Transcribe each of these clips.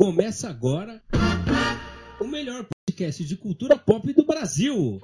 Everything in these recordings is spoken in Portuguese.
Começa agora o melhor podcast de cultura pop do Brasil.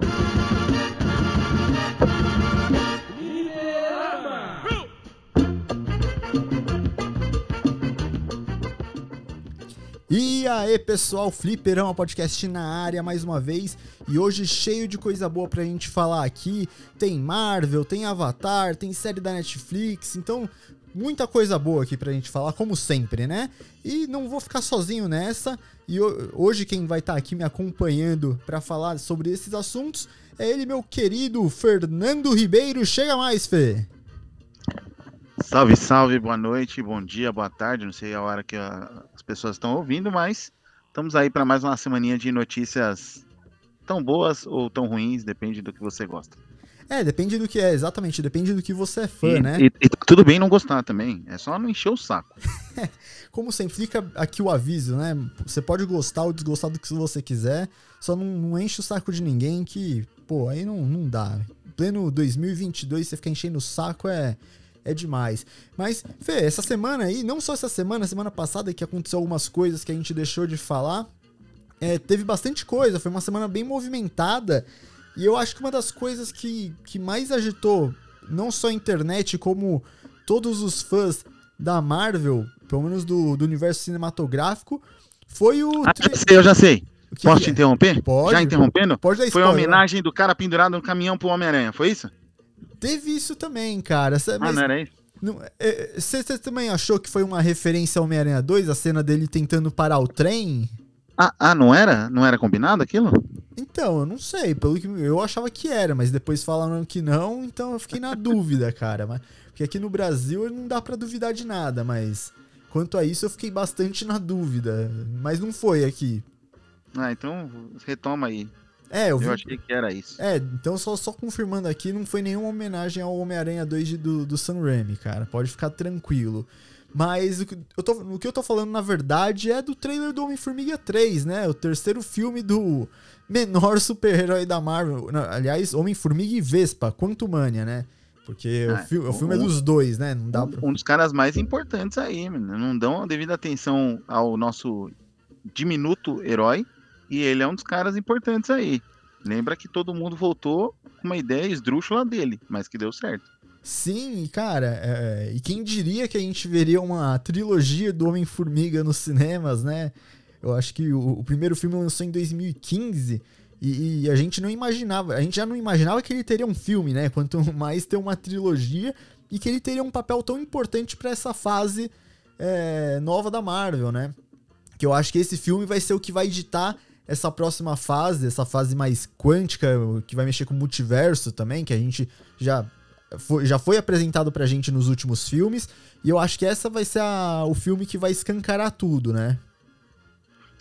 E aí, pessoal, Fliperão, podcast na área mais uma vez. E hoje cheio de coisa boa pra gente falar aqui. Tem Marvel, tem Avatar, tem série da Netflix. Então, muita coisa boa aqui pra gente falar, como sempre, né? E não vou ficar sozinho nessa. E hoje quem vai estar tá aqui me acompanhando para falar sobre esses assuntos é ele, meu querido Fernando Ribeiro. Chega mais, Fê! Salve, salve, boa noite, bom dia, boa tarde. Não sei a hora que as pessoas estão ouvindo, mas estamos aí para mais uma semaninha de notícias tão boas ou tão ruins, depende do que você gosta. É, depende do que é, exatamente, depende do que você é fã, e, né? E, e, tudo bem não gostar também, é só não encher o saco. Como sempre, fica aqui o aviso, né? Você pode gostar ou desgostar do que você quiser, só não, não enche o saco de ninguém que, pô, aí não, não dá. Pleno 2022, você ficar enchendo o saco é, é demais. Mas, Fê, essa semana aí, não só essa semana, semana passada que aconteceu algumas coisas que a gente deixou de falar, é, teve bastante coisa, foi uma semana bem movimentada. E eu acho que uma das coisas que, que mais agitou, não só a internet, como todos os fãs da Marvel, pelo menos do, do universo cinematográfico, foi o. Ah, já sei, eu já sei. Posso te é? interromper? Pode. Já interrompendo? Pode dar Foi a homenagem do cara pendurado no caminhão pro Homem-Aranha, foi isso? Teve isso também, cara. Mas, ah, não era isso? Você é, também achou que foi uma referência ao Homem-Aranha 2, a cena dele tentando parar o trem? Ah, ah, não era? Não era combinado aquilo? Então, eu não sei. Pelo que eu achava que era, mas depois falaram que não, então eu fiquei na dúvida, cara. Mas, porque aqui no Brasil não dá para duvidar de nada, mas quanto a isso eu fiquei bastante na dúvida. Mas não foi aqui. Ah, então retoma aí. É, eu, vi... eu achei que era isso. É, então só, só confirmando aqui, não foi nenhuma homenagem ao Homem-Aranha 2 de, do, do Sam Raimi, cara. Pode ficar tranquilo. Mas o que, eu tô, o que eu tô falando, na verdade, é do trailer do Homem-Formiga 3, né? O terceiro filme do menor super-herói da Marvel. Não, aliás, Homem-Formiga e Vespa, Quantumania, né? Porque ah, o, fi o, filme é dos dois, né? Não dá um, pra... um dos caras mais importantes aí, mano. Não dão a devida atenção ao nosso diminuto herói. E ele é um dos caras importantes aí. Lembra que todo mundo voltou com uma ideia esdrúxula dele, mas que deu certo. Sim, cara, é, e quem diria que a gente veria uma trilogia do Homem-Formiga nos cinemas, né? Eu acho que o, o, primeiro filme lançou em 2015 e, e, a gente não imaginava, a gente já não imaginava que ele teria um filme, né? Quanto mais ter uma trilogia e que ele teria um papel tão importante para essa fase é, nova da Marvel, né? Que eu acho que esse filme vai ser o que vai editar essa próxima fase, essa fase mais quântica, que vai mexer com o multiverso também, que a gente já foi, já foi apresentado pra gente nos últimos filmes. E eu acho que essa vai ser a, o filme que vai escancarar tudo, né?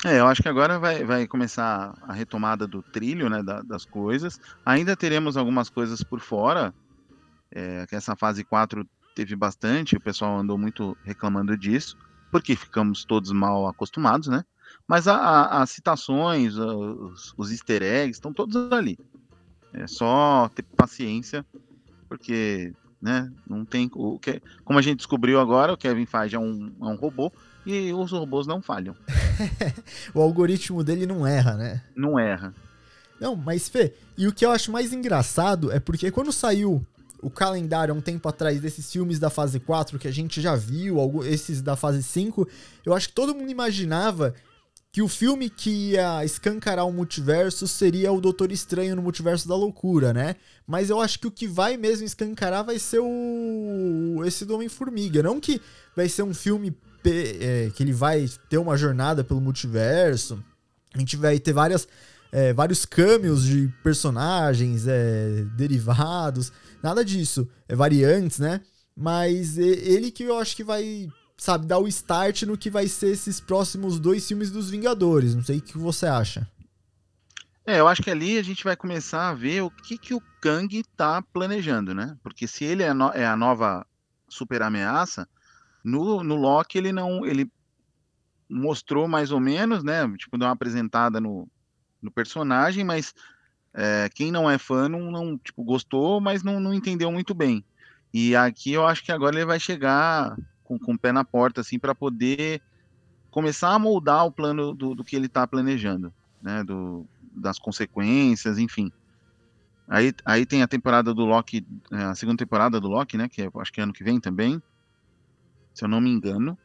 É, eu acho que agora vai, vai começar a retomada do trilho, né, da, das coisas. Ainda teremos algumas coisas por fora, é, que essa fase 4 teve bastante, o pessoal andou muito reclamando disso, porque ficamos todos mal acostumados, né? Mas as citações, os, os easter eggs, estão todos ali. É só ter paciência porque né, não tem o como a gente descobriu agora, o Kevin Feige é um, é um robô e os robôs não falham. o algoritmo dele não erra, né? Não erra. Não, mas Fê, e o que eu acho mais engraçado é porque quando saiu o calendário há um tempo atrás desses filmes da fase 4 que a gente já viu, esses da fase 5, eu acho que todo mundo imaginava que o filme que ia escancarar o multiverso seria o Doutor Estranho no Multiverso da Loucura, né? Mas eu acho que o que vai mesmo escancarar vai ser o esse do Homem-Formiga. Não que vai ser um filme é, que ele vai ter uma jornada pelo multiverso. A gente vai ter várias, é, vários cameos de personagens é, derivados. Nada disso. É variantes, né? Mas ele que eu acho que vai sabe, dar o start no que vai ser esses próximos dois filmes dos Vingadores. Não sei o que você acha. É, eu acho que ali a gente vai começar a ver o que, que o Kang tá planejando, né? Porque se ele é, no, é a nova super ameaça, no, no Loki ele não. ele mostrou mais ou menos, né? Tipo, deu uma apresentada no, no personagem, mas é, quem não é fã não, não tipo, gostou, mas não, não entendeu muito bem. E aqui eu acho que agora ele vai chegar com, com o pé na porta, assim, para poder começar a moldar o plano do, do que ele está planejando, né? Do, das consequências, enfim. Aí, aí tem a temporada do Loki, é, a segunda temporada do Loki, né? Que é, acho que é ano que vem também, se eu não me engano.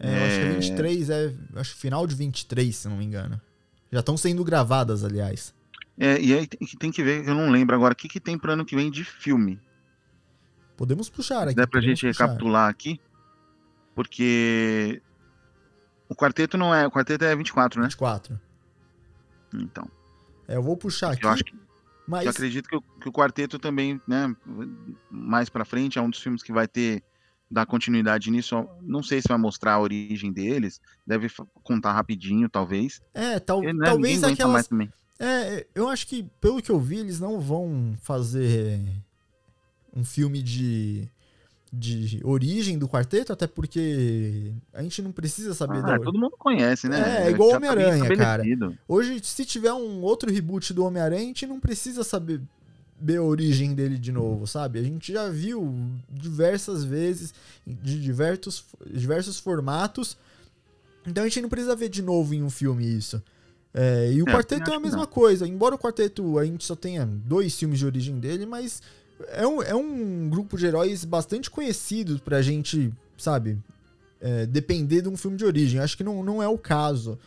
É, eu acho que é 23, é, acho que final de 23, se não me engano. Já estão sendo gravadas, aliás. É, e aí tem, tem que ver, eu não lembro agora, o que, que tem para ano que vem de filme. Podemos puxar aqui. Dá pra gente puxar. recapitular aqui, porque o quarteto não é, o quarteto é 24, né? 24. Então. É, eu vou puxar aqui. Eu acho que mas... Eu acredito que o, que o, quarteto também, né, mais para frente, é um dos filmes que vai ter dar continuidade nisso. Não sei se vai mostrar a origem deles, deve contar rapidinho, talvez. É, tal, Porque, né, talvez aquelas. É, eu acho que pelo que eu vi, eles não vão fazer um filme de de origem do quarteto, até porque a gente não precisa saber ah, da... todo mundo conhece, né? É, é igual tá Homem-Aranha, tá cara. Hoje, se tiver um outro reboot do Homem-Aranha, a gente não precisa saber a origem dele de novo, sabe? A gente já viu diversas vezes, de diversos, diversos formatos, então a gente não precisa ver de novo em um filme isso. É, e o é, quarteto é a mesma coisa, embora o quarteto a gente só tenha dois filmes de origem dele, mas é um, é um grupo de heróis bastante conhecido pra gente, sabe, é, depender de um filme de origem. Acho que não, não é o caso.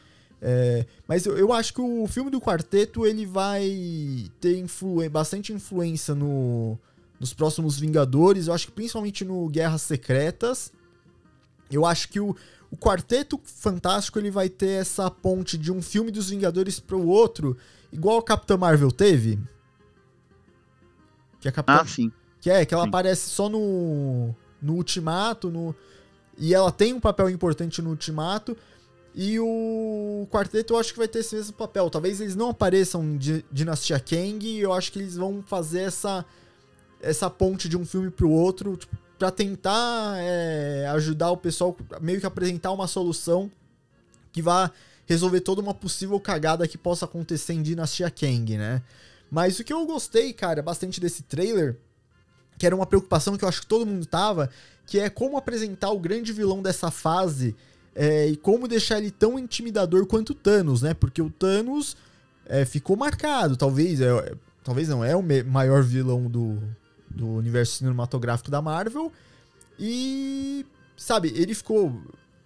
É, mas eu, eu, acho que o filme do quarteto ele vai ter influ bastante influência no, nos próximos Vingadores. Eu acho que principalmente no Guerras Secretas. Eu acho que o, o Quarteto Fantástico ele vai ter essa ponte de um filme dos Vingadores para o outro, igual o Capitão Marvel teve. Que a Capitã, ah, sim. Que é, que ela sim. aparece só no, no Ultimato, no, e ela tem um papel importante no Ultimato. E o quarteto eu acho que vai ter esse mesmo papel. Talvez eles não apareçam em Dinastia Kang, e eu acho que eles vão fazer essa, essa ponte de um filme pro outro, tipo, pra tentar é, ajudar o pessoal, meio que apresentar uma solução que vá resolver toda uma possível cagada que possa acontecer em Dinastia Kang, né? Mas o que eu gostei, cara, bastante desse trailer, que era uma preocupação que eu acho que todo mundo tava, que é como apresentar o grande vilão dessa fase é, e como deixar ele tão intimidador quanto o Thanos, né? Porque o Thanos é, ficou marcado, talvez, é, talvez não, é o maior vilão do, do universo cinematográfico da Marvel. E, sabe, ele ficou.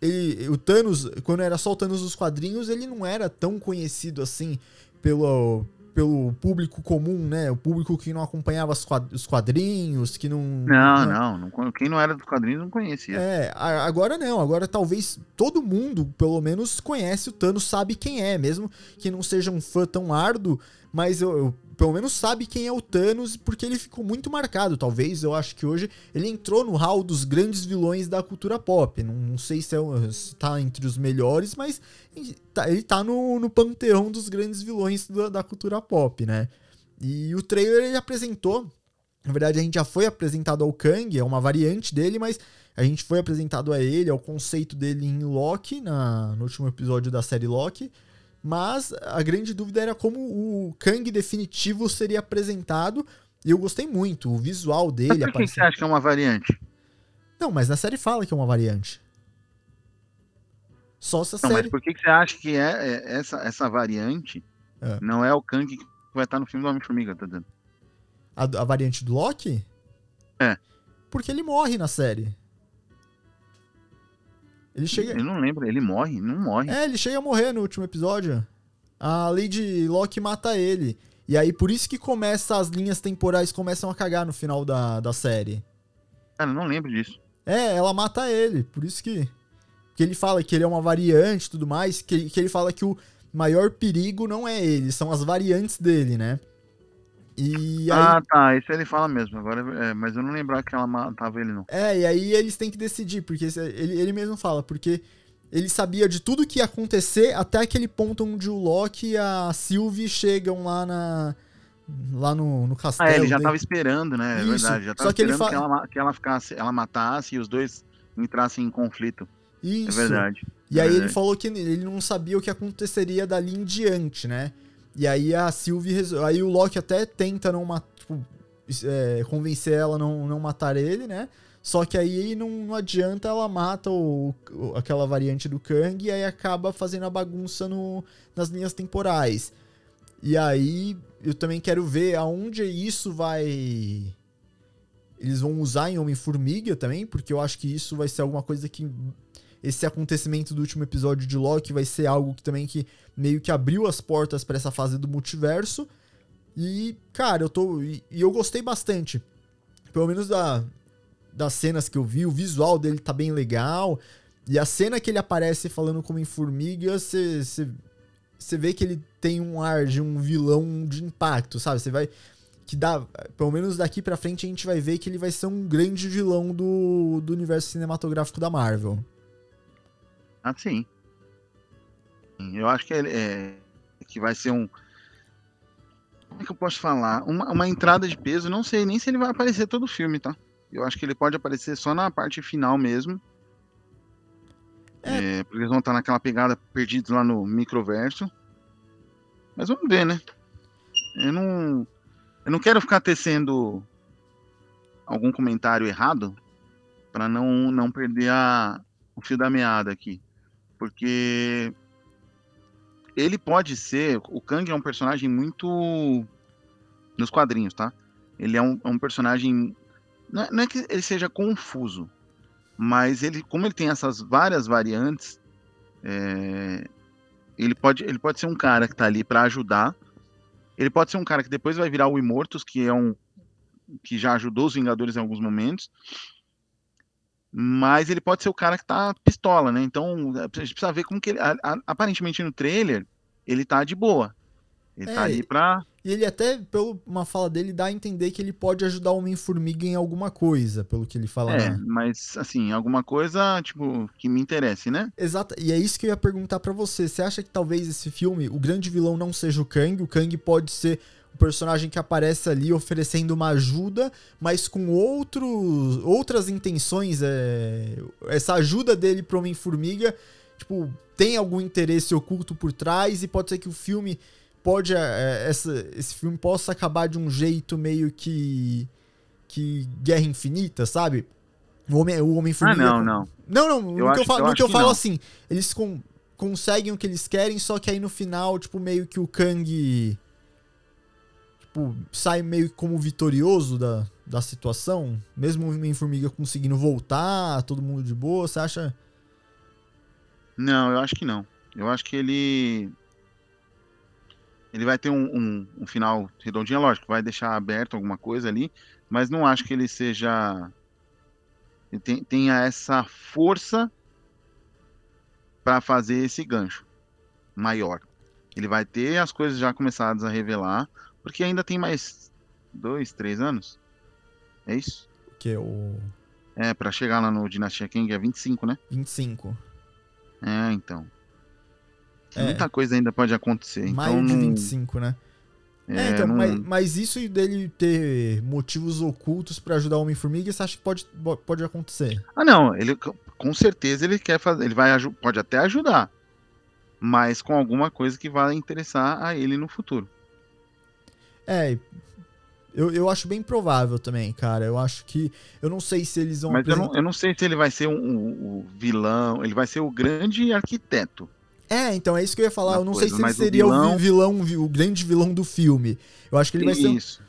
Ele, o Thanos, quando era só o Thanos dos quadrinhos, ele não era tão conhecido assim pelo, pelo público comum, né? O público que não acompanhava os quadrinhos, que não. Não, não, não. Quem não era dos quadrinhos não conhecia. É, agora não. Agora talvez todo mundo, pelo menos, conhece o Thanos, sabe quem é, mesmo que não seja um fã tão árduo, mas eu, eu pelo menos sabe quem é o Thanos, porque ele ficou muito marcado. Talvez, eu acho que hoje ele entrou no hall dos grandes vilões da cultura pop. Não, não sei se, é, se tá entre os melhores, mas tá, ele tá no, no panteão dos grandes vilões da, da cultura pop, né? E o trailer ele apresentou. Na verdade, a gente já foi apresentado ao Kang, é uma variante dele, mas a gente foi apresentado a ele, ao conceito dele em Loki, na, no último episódio da série Loki. Mas a grande dúvida era como o Kang definitivo seria apresentado. E eu gostei muito. O visual dele. Mas por que você acha que é uma variante? Não, mas na série fala que é uma variante. Só se a não, série. Mas por que você acha que é, é essa, essa variante é. não é o Kang que vai estar no filme do Homem-Formiga, tá dizendo? A, a variante do Loki? É. Porque ele morre na série. Ele chega. Eu não lembro, ele morre? Não morre. É, ele chega a morrer no último episódio. A Lady Locke mata ele. E aí, por isso que começa as linhas temporais começam a cagar no final da, da série. Cara, eu não lembro disso. É, ela mata ele. Por isso que. Que ele fala que ele é uma variante e tudo mais. Que, que ele fala que o maior perigo não é ele, são as variantes dele, né? E aí... Ah, tá. Isso ele fala mesmo. Agora, é, mas eu não lembrava que ela matava ele, não. É, e aí eles têm que decidir, porque ele, ele mesmo fala, porque ele sabia de tudo que ia acontecer até aquele ponto onde o Loki e a Sylvie chegam lá na. Lá no, no castelo. Ah, ele já tava esperando, né? É Isso. É verdade. Já tava Só que esperando ele que, ela, que ela ficasse, ela matasse e os dois entrassem em conflito. É Isso. É verdade. E é aí verdade. ele falou que ele não sabia o que aconteceria dali em diante, né? E aí a Sylvie. Aí o Loki até tenta não matar. Tipo, é, convencer ela não, não matar ele, né? Só que aí não, não adianta, ela mata o, o- aquela variante do Kang e aí acaba fazendo a bagunça no, nas linhas temporais. E aí eu também quero ver aonde isso vai. Eles vão usar em Homem-Formiga também, porque eu acho que isso vai ser alguma coisa que. Esse acontecimento do último episódio de Loki vai ser algo que também que meio que abriu as portas pra essa fase do multiverso. E, cara, eu tô. E, e eu gostei bastante. Pelo menos da, das cenas que eu vi, o visual dele tá bem legal. E a cena que ele aparece falando como em formiga, você vê que ele tem um ar de um vilão de impacto, sabe? Você vai. Que dá. Pelo menos daqui pra frente a gente vai ver que ele vai ser um grande vilão do, do universo cinematográfico da Marvel. Ah, sim. Eu acho que ele é que vai ser um. Como é que eu posso falar? Uma, uma entrada de peso. Não sei nem se ele vai aparecer todo o filme, tá? Eu acho que ele pode aparecer só na parte final mesmo. É. É, porque eles vão estar naquela pegada perdidos lá no microverso. Mas vamos ver, né? Eu não. Eu não quero ficar tecendo algum comentário errado para não, não perder a, o fio da meada aqui. Porque ele pode ser. O Kang é um personagem muito. Nos quadrinhos, tá? Ele é um, é um personagem. Não é, não é que ele seja confuso, mas ele, como ele tem essas várias variantes, é, ele, pode, ele pode ser um cara que tá ali para ajudar. Ele pode ser um cara que depois vai virar o Imortus, que é um. que já ajudou os Vingadores em alguns momentos mas ele pode ser o cara que tá pistola, né? Então a gente precisa ver como que ele. a- a- aparentemente no trailer, ele tá de boa. Ele É, tá ali pra. E ele até, pela uma fala dele, dá a entender que ele pode ajudar o Homem-Formiga em alguma coisa, pelo que ele fala. É, na- mas assim, alguma coisa, tipo, que me interesse, né? Exato, e é isso que eu ia perguntar pra você. Você acha que talvez esse filme, o grande vilão não seja o Kang? O Kang pode ser o personagem que aparece ali oferecendo uma ajuda, mas com outros, outras intenções. é, essa ajuda dele pro Homem-Formiga, tipo, tem algum interesse oculto por trás e pode ser que o filme pode é, essa, esse filme possa acabar de um jeito meio que que Guerra Infinita, sabe? O Homem, o homem Ah, não, não. Não, não, no Eu que eu falo, eu que eu falo assim, eles con- conseguem o que eles querem, só que aí no final, tipo, meio que o Kang tipo, sai meio como vitorioso da, da situação, mesmo o Homem-Formiga conseguindo voltar, todo mundo de boa, você acha? Não, eu acho que não. Eu acho que ele. Ele vai ter um, um, um final redondinho, lógico, vai deixar aberto alguma coisa ali, mas não acho que ele seja. Ele tenha essa força para fazer esse gancho maior. Ele vai ter as coisas já começadas a revelar, porque ainda tem mais dois, três anos. É isso? Que é o É, para chegar lá no Dinastia King é 25, né? 25. É, então. É. Muita coisa ainda pode acontecer. Maio então de não, 25, né? É, é, então, não- mas, mas isso dele ter motivos ocultos pra ajudar o Homem-Formiga, você acha que pode, pode acontecer? Ah, não, ele com certeza ele quer fazer, ele vai pode até ajudar, mas com alguma coisa que vai interessar a ele no futuro. É, eu, eu acho bem provável também, cara. Eu acho que. Eu não sei se eles vão. Mas eu apresentar- não, eu não sei se ele vai ser um, um- um vilão, ele vai ser o grande arquiteto. É, então é isso que eu ia falar. Uma Eu não sei coisa, se ele o seria o vi- vilão- vilão, vi- o grande vilão do filme. Eu acho que ele vai ser. Isso.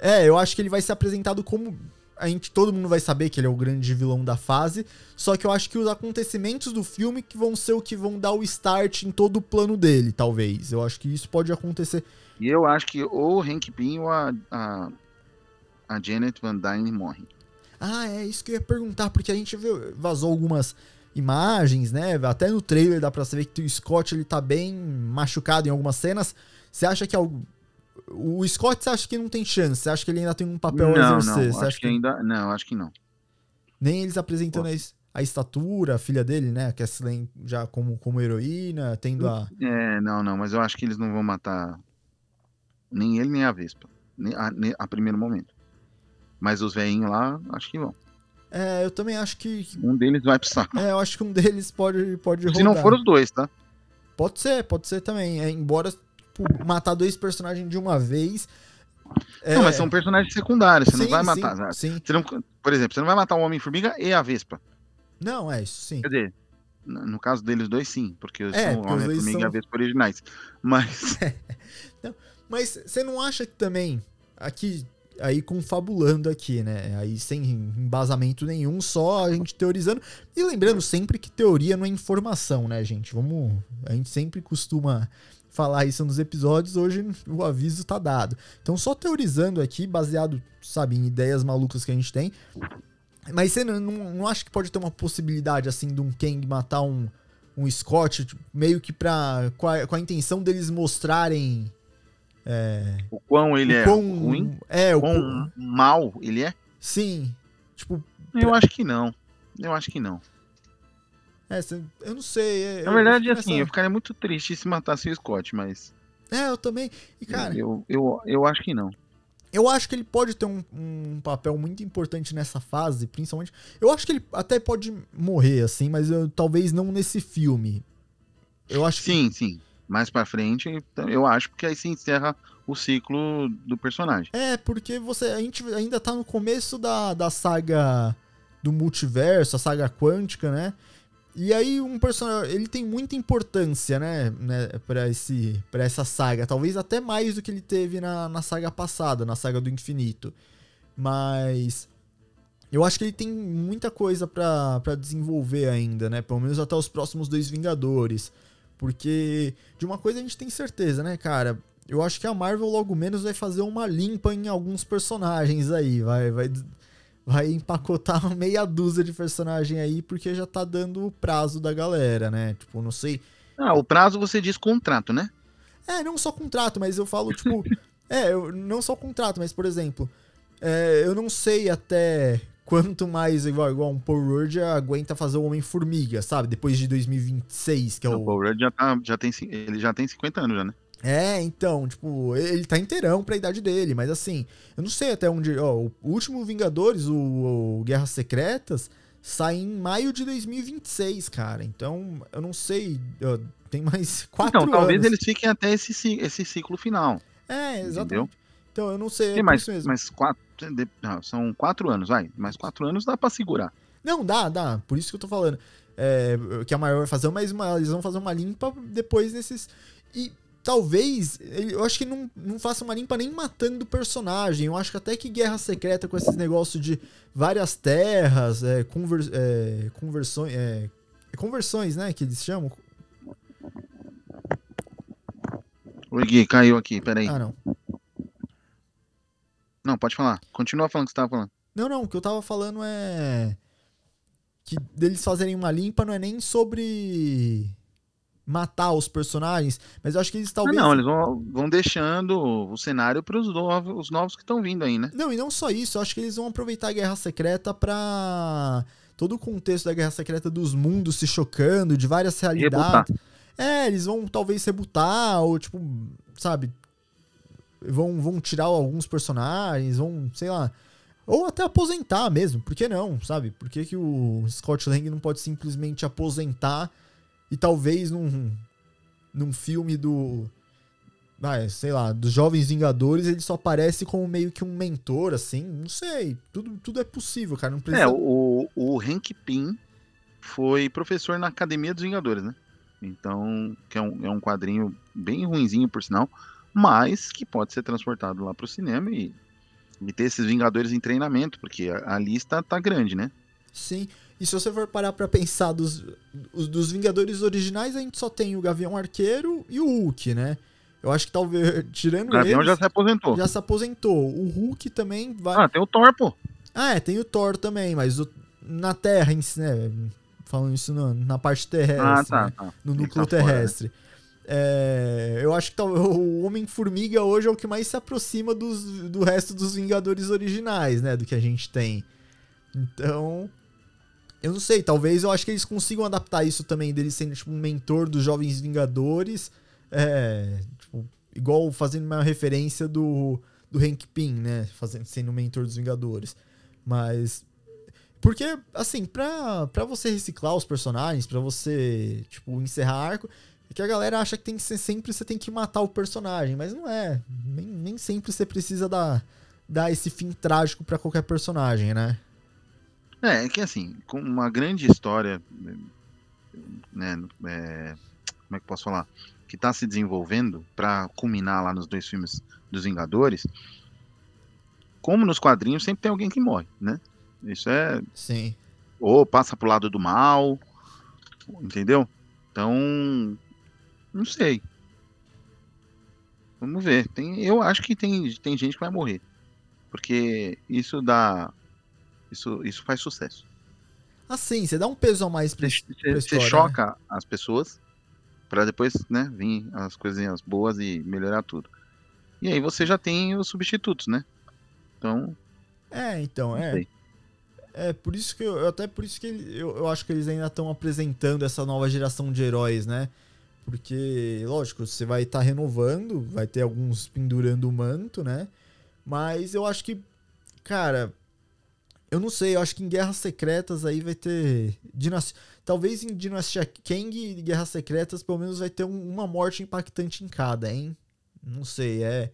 É, eu acho que ele vai ser apresentado como. A gente, todo mundo vai saber que ele é o grande vilão da fase. Só que eu acho que os acontecimentos do filme que vão ser o que vão dar o start em todo o plano dele, talvez. Eu acho que isso pode acontecer. E eu acho que ou o Hank Pym ou a, a, a Janet Van Dyne morrem. Ah, é isso que eu ia perguntar, porque a gente viu, vazou algumas imagens, né? Até no trailer dá pra saber que o Scott ele tá bem machucado em algumas cenas. Você acha que algo. O Scott você acha que não tem chance? Você acha que ele ainda tem um papel a não, exercer? não, acho acha que ainda, não, acho que não. Nem eles apresentando a, es- a estatura, a filha dele, né? A Kathleen já como, como heroína, tendo a. É, não, não, mas eu acho que eles não vão matar nem ele nem a Vespa, nem a, nem a primeiro momento. Mas os velhinhos lá, acho que vão. É, eu também acho que. que- Um deles vai saco. É, eu acho que um deles pode, pode rodar. Se não for os dois, tá? Pode ser, pode ser também. É, embora matar dois personagens de uma vez. É, Não, mas são personagens secundários, você sim, não vai sim, matar. Sim. Você não, por exemplo, você não vai matar o Homem-Formiga e a Vespa. Não, é isso, sim. Quer dizer, no caso deles dois, sim, porque É, são Homem-Formiga e são- a Vespa originais. Mas, Mas você não acha que também, aqui, aí confabulando aqui, né? Aí sem embasamento nenhum, só a gente teorizando. E lembrando sempre que teoria não é informação, né, gente? Vamos. A gente sempre costuma falar isso nos episódios, hoje o aviso tá dado. Então, só teorizando aqui, baseado, sabe, em ideias malucas que a gente tem. Mas você não, não, acha que pode ter uma possibilidade, assim, de um Kang matar um, um Scott, tipo, meio que pra. Com a, com a intenção deles mostrarem. o quão ele o é quão- ruim, É, o quão quão- mal ele é, Sim. Tipo, eu acho que não. Eu acho que não. É, eu não sei. é, Na eu verdade, assim, eu ficaria muito triste se matasse o Scott, mas É, eu também. E, cara, eu, eu, eu, eu acho que não. acho que ele pode ter um, um papel muito importante nessa fase, principalmente. Eu acho que ele até pode morrer, assim, mas eu- talvez não nesse filme. Eu acho que. Sim, sim. Mais pra frente, eu acho, porque aí se encerra o ciclo do personagem. É, porque você. A gente ainda tá no começo da, da saga do multiverso, a saga quântica, né? E aí um personagem, ele tem muita importância, né, né para esse para essa saga, talvez até mais do que ele teve na, na saga passada, na saga do infinito. Mas eu acho que ele tem muita coisa pra desenvolver ainda, né? Pelo menos até os próximos dois Vingadores. Porque de uma coisa a gente tem certeza, né, cara? Eu acho que a Marvel logo menos vai fazer uma limpa em alguns personagens aí, vai vai vai empacotar meia dúzia de personagem aí porque já tá dando o prazo da galera, né? Tipo, não sei. Ah, o prazo você diz contrato, né? É, não só contrato, mas eu falo, tipo. é, eu, não só contrato, mas, por exemplo, é, eu não sei até quanto mais, igual, igual um Paul Rudd aguenta fazer o Homem-Formiga, sabe? Depois de 2026, que é O o. Paul Rudd já, tá, já tem, ele já tem 50 anos já, né? É, então, tipo, ele tá inteirão pra idade dele, mas assim, eu não sei até onde. Ó, o último Vingadores, o, o Guerras Secretas, sai em maio de 2026, cara. Então, eu não sei. ó, tem mais quatro Então, talvez anos. eles fiquem até esse, esse ciclo final. É, exatamente. Entendeu? Então, eu não sei. Tem mais, mais quatro. não, são quatro anos, vai. Mais quatro anos dá pra segurar. Não, dá, dá. Por isso que eu tô falando. É, que a maior vai fazer, mas uma- eles vão fazer uma limpa depois desses. E talvez. Eu acho que não, não faça uma limpa nem matando o personagem. Eu acho que até que Guerra Secreta com esses negócios de várias terras, é, conver, é, conversões. É, conversões, né? Que eles chamam. O Gui, caiu aqui, peraí. Ah, não. Não, pode falar. Continua falando o que você tava falando. Não, não, o que eu tava falando é. Que deles fazerem uma limpa não é nem sobre matar os personagens, mas eu acho que eles Ah, talvez. não, eles vão, vão deixando o cenário para os novos, os novos que estão vindo aí, né? Não, e não só isso, eu acho que eles vão aproveitar a Guerra Secreta pra. Todo o contexto da Guerra Secreta dos mundos se chocando, de várias realidades. É, eles vão talvez rebutar, ou tipo, sabe? Vão, vão tirar alguns personagens, vão, sei lá. Ou até aposentar mesmo, por que não, sabe? Por que, que o Scott Lang não pode simplesmente aposentar e talvez num, num filme do. Ah, sei lá, dos Jovens Vingadores, ele só aparece como meio que um mentor, assim. Não sei. Tudo, tudo é possível, cara. Não precisa. É, o, o Hank Pym foi professor na Academia dos Vingadores, né? Então, que é um, é um quadrinho bem ruinzinho, por sinal, mas que pode ser transportado lá pro cinema e, e ter esses Vingadores em treinamento, porque a, a lista tá grande, né? Sim. E se você for parar pra pensar dos, os- dos Vingadores originais, a gente só tem o Gavião Arqueiro e o Hulk, né? Eu acho que talvez, tirando O Gavião eles, já se aposentou. já se aposentou. O Hulk também vai. Ah, tem o Thor, pô. Ah, é, tem o Thor também, mas o- na Terra né? Falando isso na, na parte terrestre, Ah, tá, né? tá. no Ele núcleo tá fora, terrestre. É, eu acho que tal- o Homem-Formiga hoje é o que mais se aproxima dos, do resto dos Vingadores originais, né? Do que a gente tem. Então. Eu não sei, talvez eu acho que eles consigam adaptar isso também, dele sendo tipo um mentor dos Jovens Vingadores. É, tipo, igual fazendo uma referência do, do Hank Pym, né? Fazendo, sendo o mentor dos Vingadores. Mas. Porque, assim, pra, pra você reciclar os personagens, pra você, tipo, encerrar arco, é que a galera acha que tem que ser sempre você tem que matar o personagem, mas não é. Nem, nem sempre você precisa dar, dar esse fim trágico para qualquer personagem, né? É, é que assim, com uma grande história, né, é, como é que posso falar? Que tá se desenvolvendo para culminar lá nos dois filmes dos Vingadores, como nos quadrinhos, sempre tem alguém que morre, né? Isso é. Sim. Ou passa pro lado do mal, entendeu? Então, não sei. Vamos ver. Tem, eu acho que tem, tem gente que vai morrer. Porque isso dá. Isso, isso faz sucesso. Assim, você dá um peso a mais pra, Você, pra você história, né? choca as pessoas para depois, né, vir as coisinhas boas e melhorar tudo. E aí você já tem os substitutos, né? Então, É, então, é. É, por isso que eu, até por isso que eu, eu acho que eles ainda estão apresentando essa nova geração de heróis, né? Porque, lógico, você vai estar renovando, vai ter alguns pendurando o manto, né? Mas eu acho que, cara, eu não sei, eu acho que em Guerras Secretas aí vai ter. Dinas- Talvez em Dinastia Kang e Guerras Secretas, pelo menos vai ter um- uma morte impactante em cada, hein? Não sei, é.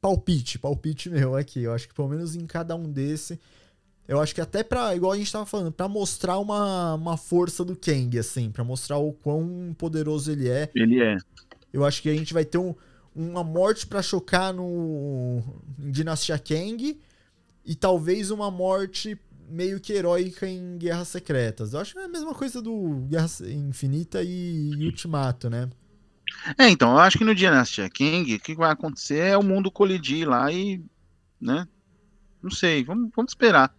Palpite, palpite meu aqui. Eu acho que pelo menos em cada um desse. Eu acho que até pra, igual a gente tava falando, pra mostrar uma, uma força do Kang, assim, pra mostrar o quão poderoso ele é. Ele é. Eu acho que a gente vai ter um- uma morte pra chocar no em Dinastia Kang e talvez uma morte meio que heróica em Guerras Secretas. Eu acho que é a mesma coisa do Guerra Infinita e, e Ultimato, né? É, então, eu acho que no Dynasty King, o que vai acontecer é o mundo colidir lá e, né? Não sei, vamos, vamos esperar.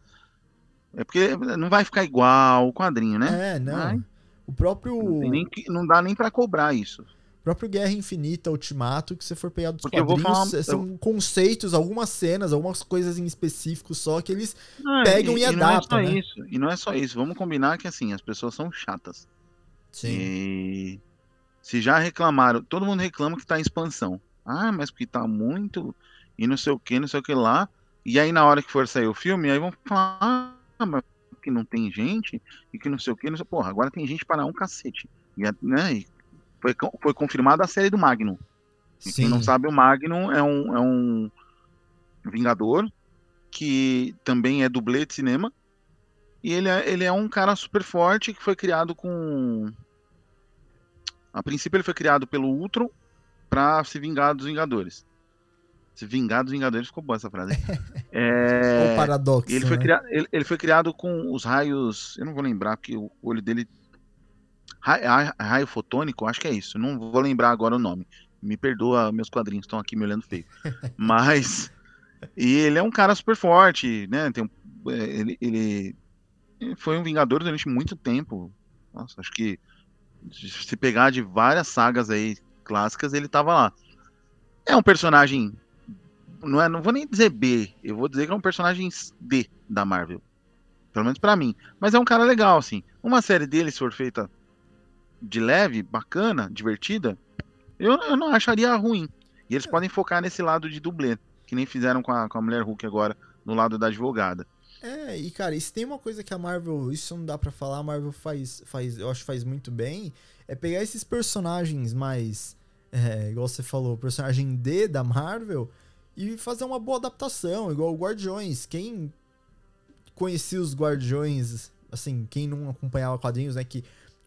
É porque não vai ficar igual o quadrinho, né? É, não. O próprio, Não, nem não dá nem pra cobrar isso. Próprio Guerra Infinita, Ultimato, que você for pegar dos Porque quadrinhos, falar- são conceitos, algumas cenas, algumas coisas em específico só que eles Não, Pegam e adaptam, Não é só né? isso. E não é só isso. Vamos combinar que assim, as pessoas são chatas. Sim. E se já reclamaram, todo mundo reclama que tá em expansão. Ah, mas porque tá muito e não sei o que, não sei o que lá. E aí na hora que for sair o filme, aí vão falar, ah, mas que não tem gente e que não sei o que, não sei, porra, agora tem gente para um cacete. E, né, e foi, foi confirmada a série do Magnum. E quem não sabe, o Magnum é um, é um Vingador que também é dublê de cinema. E ele é, ele é um cara super forte que foi criado com. A princípio, ele foi criado pelo Ultron pra se vingar dos Vingadores. Se vingar dos Vingadores ficou boa essa frase. É, paradoxo. e ele, foi né? criado, ele, ele foi criado com os raios. Eu não vou lembrar, porque o olho dele. Raio, fotônico, acho que é isso. Não vou lembrar agora o nome. Me perdoa, meus quadrinhos estão aqui me olhando feio. Mas. E ele é um cara super forte, né? Tem um, é, ele, ele, foi um Vingador durante muito tempo. Nossa, acho que se pegar de várias sagas aí clássicas, ele tava lá. É um personagem. Não, é, não vou nem dizer B, eu vou dizer que é um personagem D da Marvel. Pelo menos pra mim. Mas é um cara legal, assim. Uma série dele, se for feita de leve, bacana, divertida, eu, eu não acharia ruim. E eles podem focar nesse lado de dublê, que nem fizeram com a, com a Mulher Hulk agora, no lado da advogada. É, e cara, se tem uma coisa que a Marvel, isso não dá pra falar, a Marvel faz, faz eu acho que faz muito bem, é pegar esses personagens mais, é, igual você falou, personagem D da Marvel, e fazer uma boa adaptação, igual o Guardiões. Quem conhecia os Guardiões, assim, quem não acompanhava quadrinhos, né, que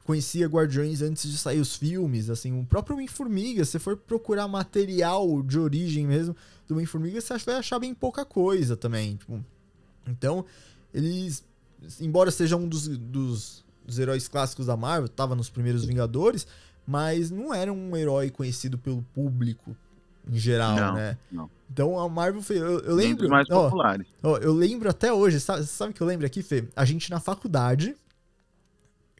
conhecia Guardiões antes de sair os filmes, assim, o próprio Homem-Formiga, se você for procurar material de origem mesmo do Homem-Formiga, você vai achar bem pouca coisa também, tipo... Então, eles, embora seja um dos, dos, dos heróis clássicos da Marvel, tava nos primeiros Vingadores, mas não era um herói conhecido pelo público em geral, Não, né? não. Então a Marvel fez. Eu, eu lembro. mais ó, populares. ó, eu lembro até hoje, sabe, sabe o que eu lembro aqui, Fê? A gente na faculdade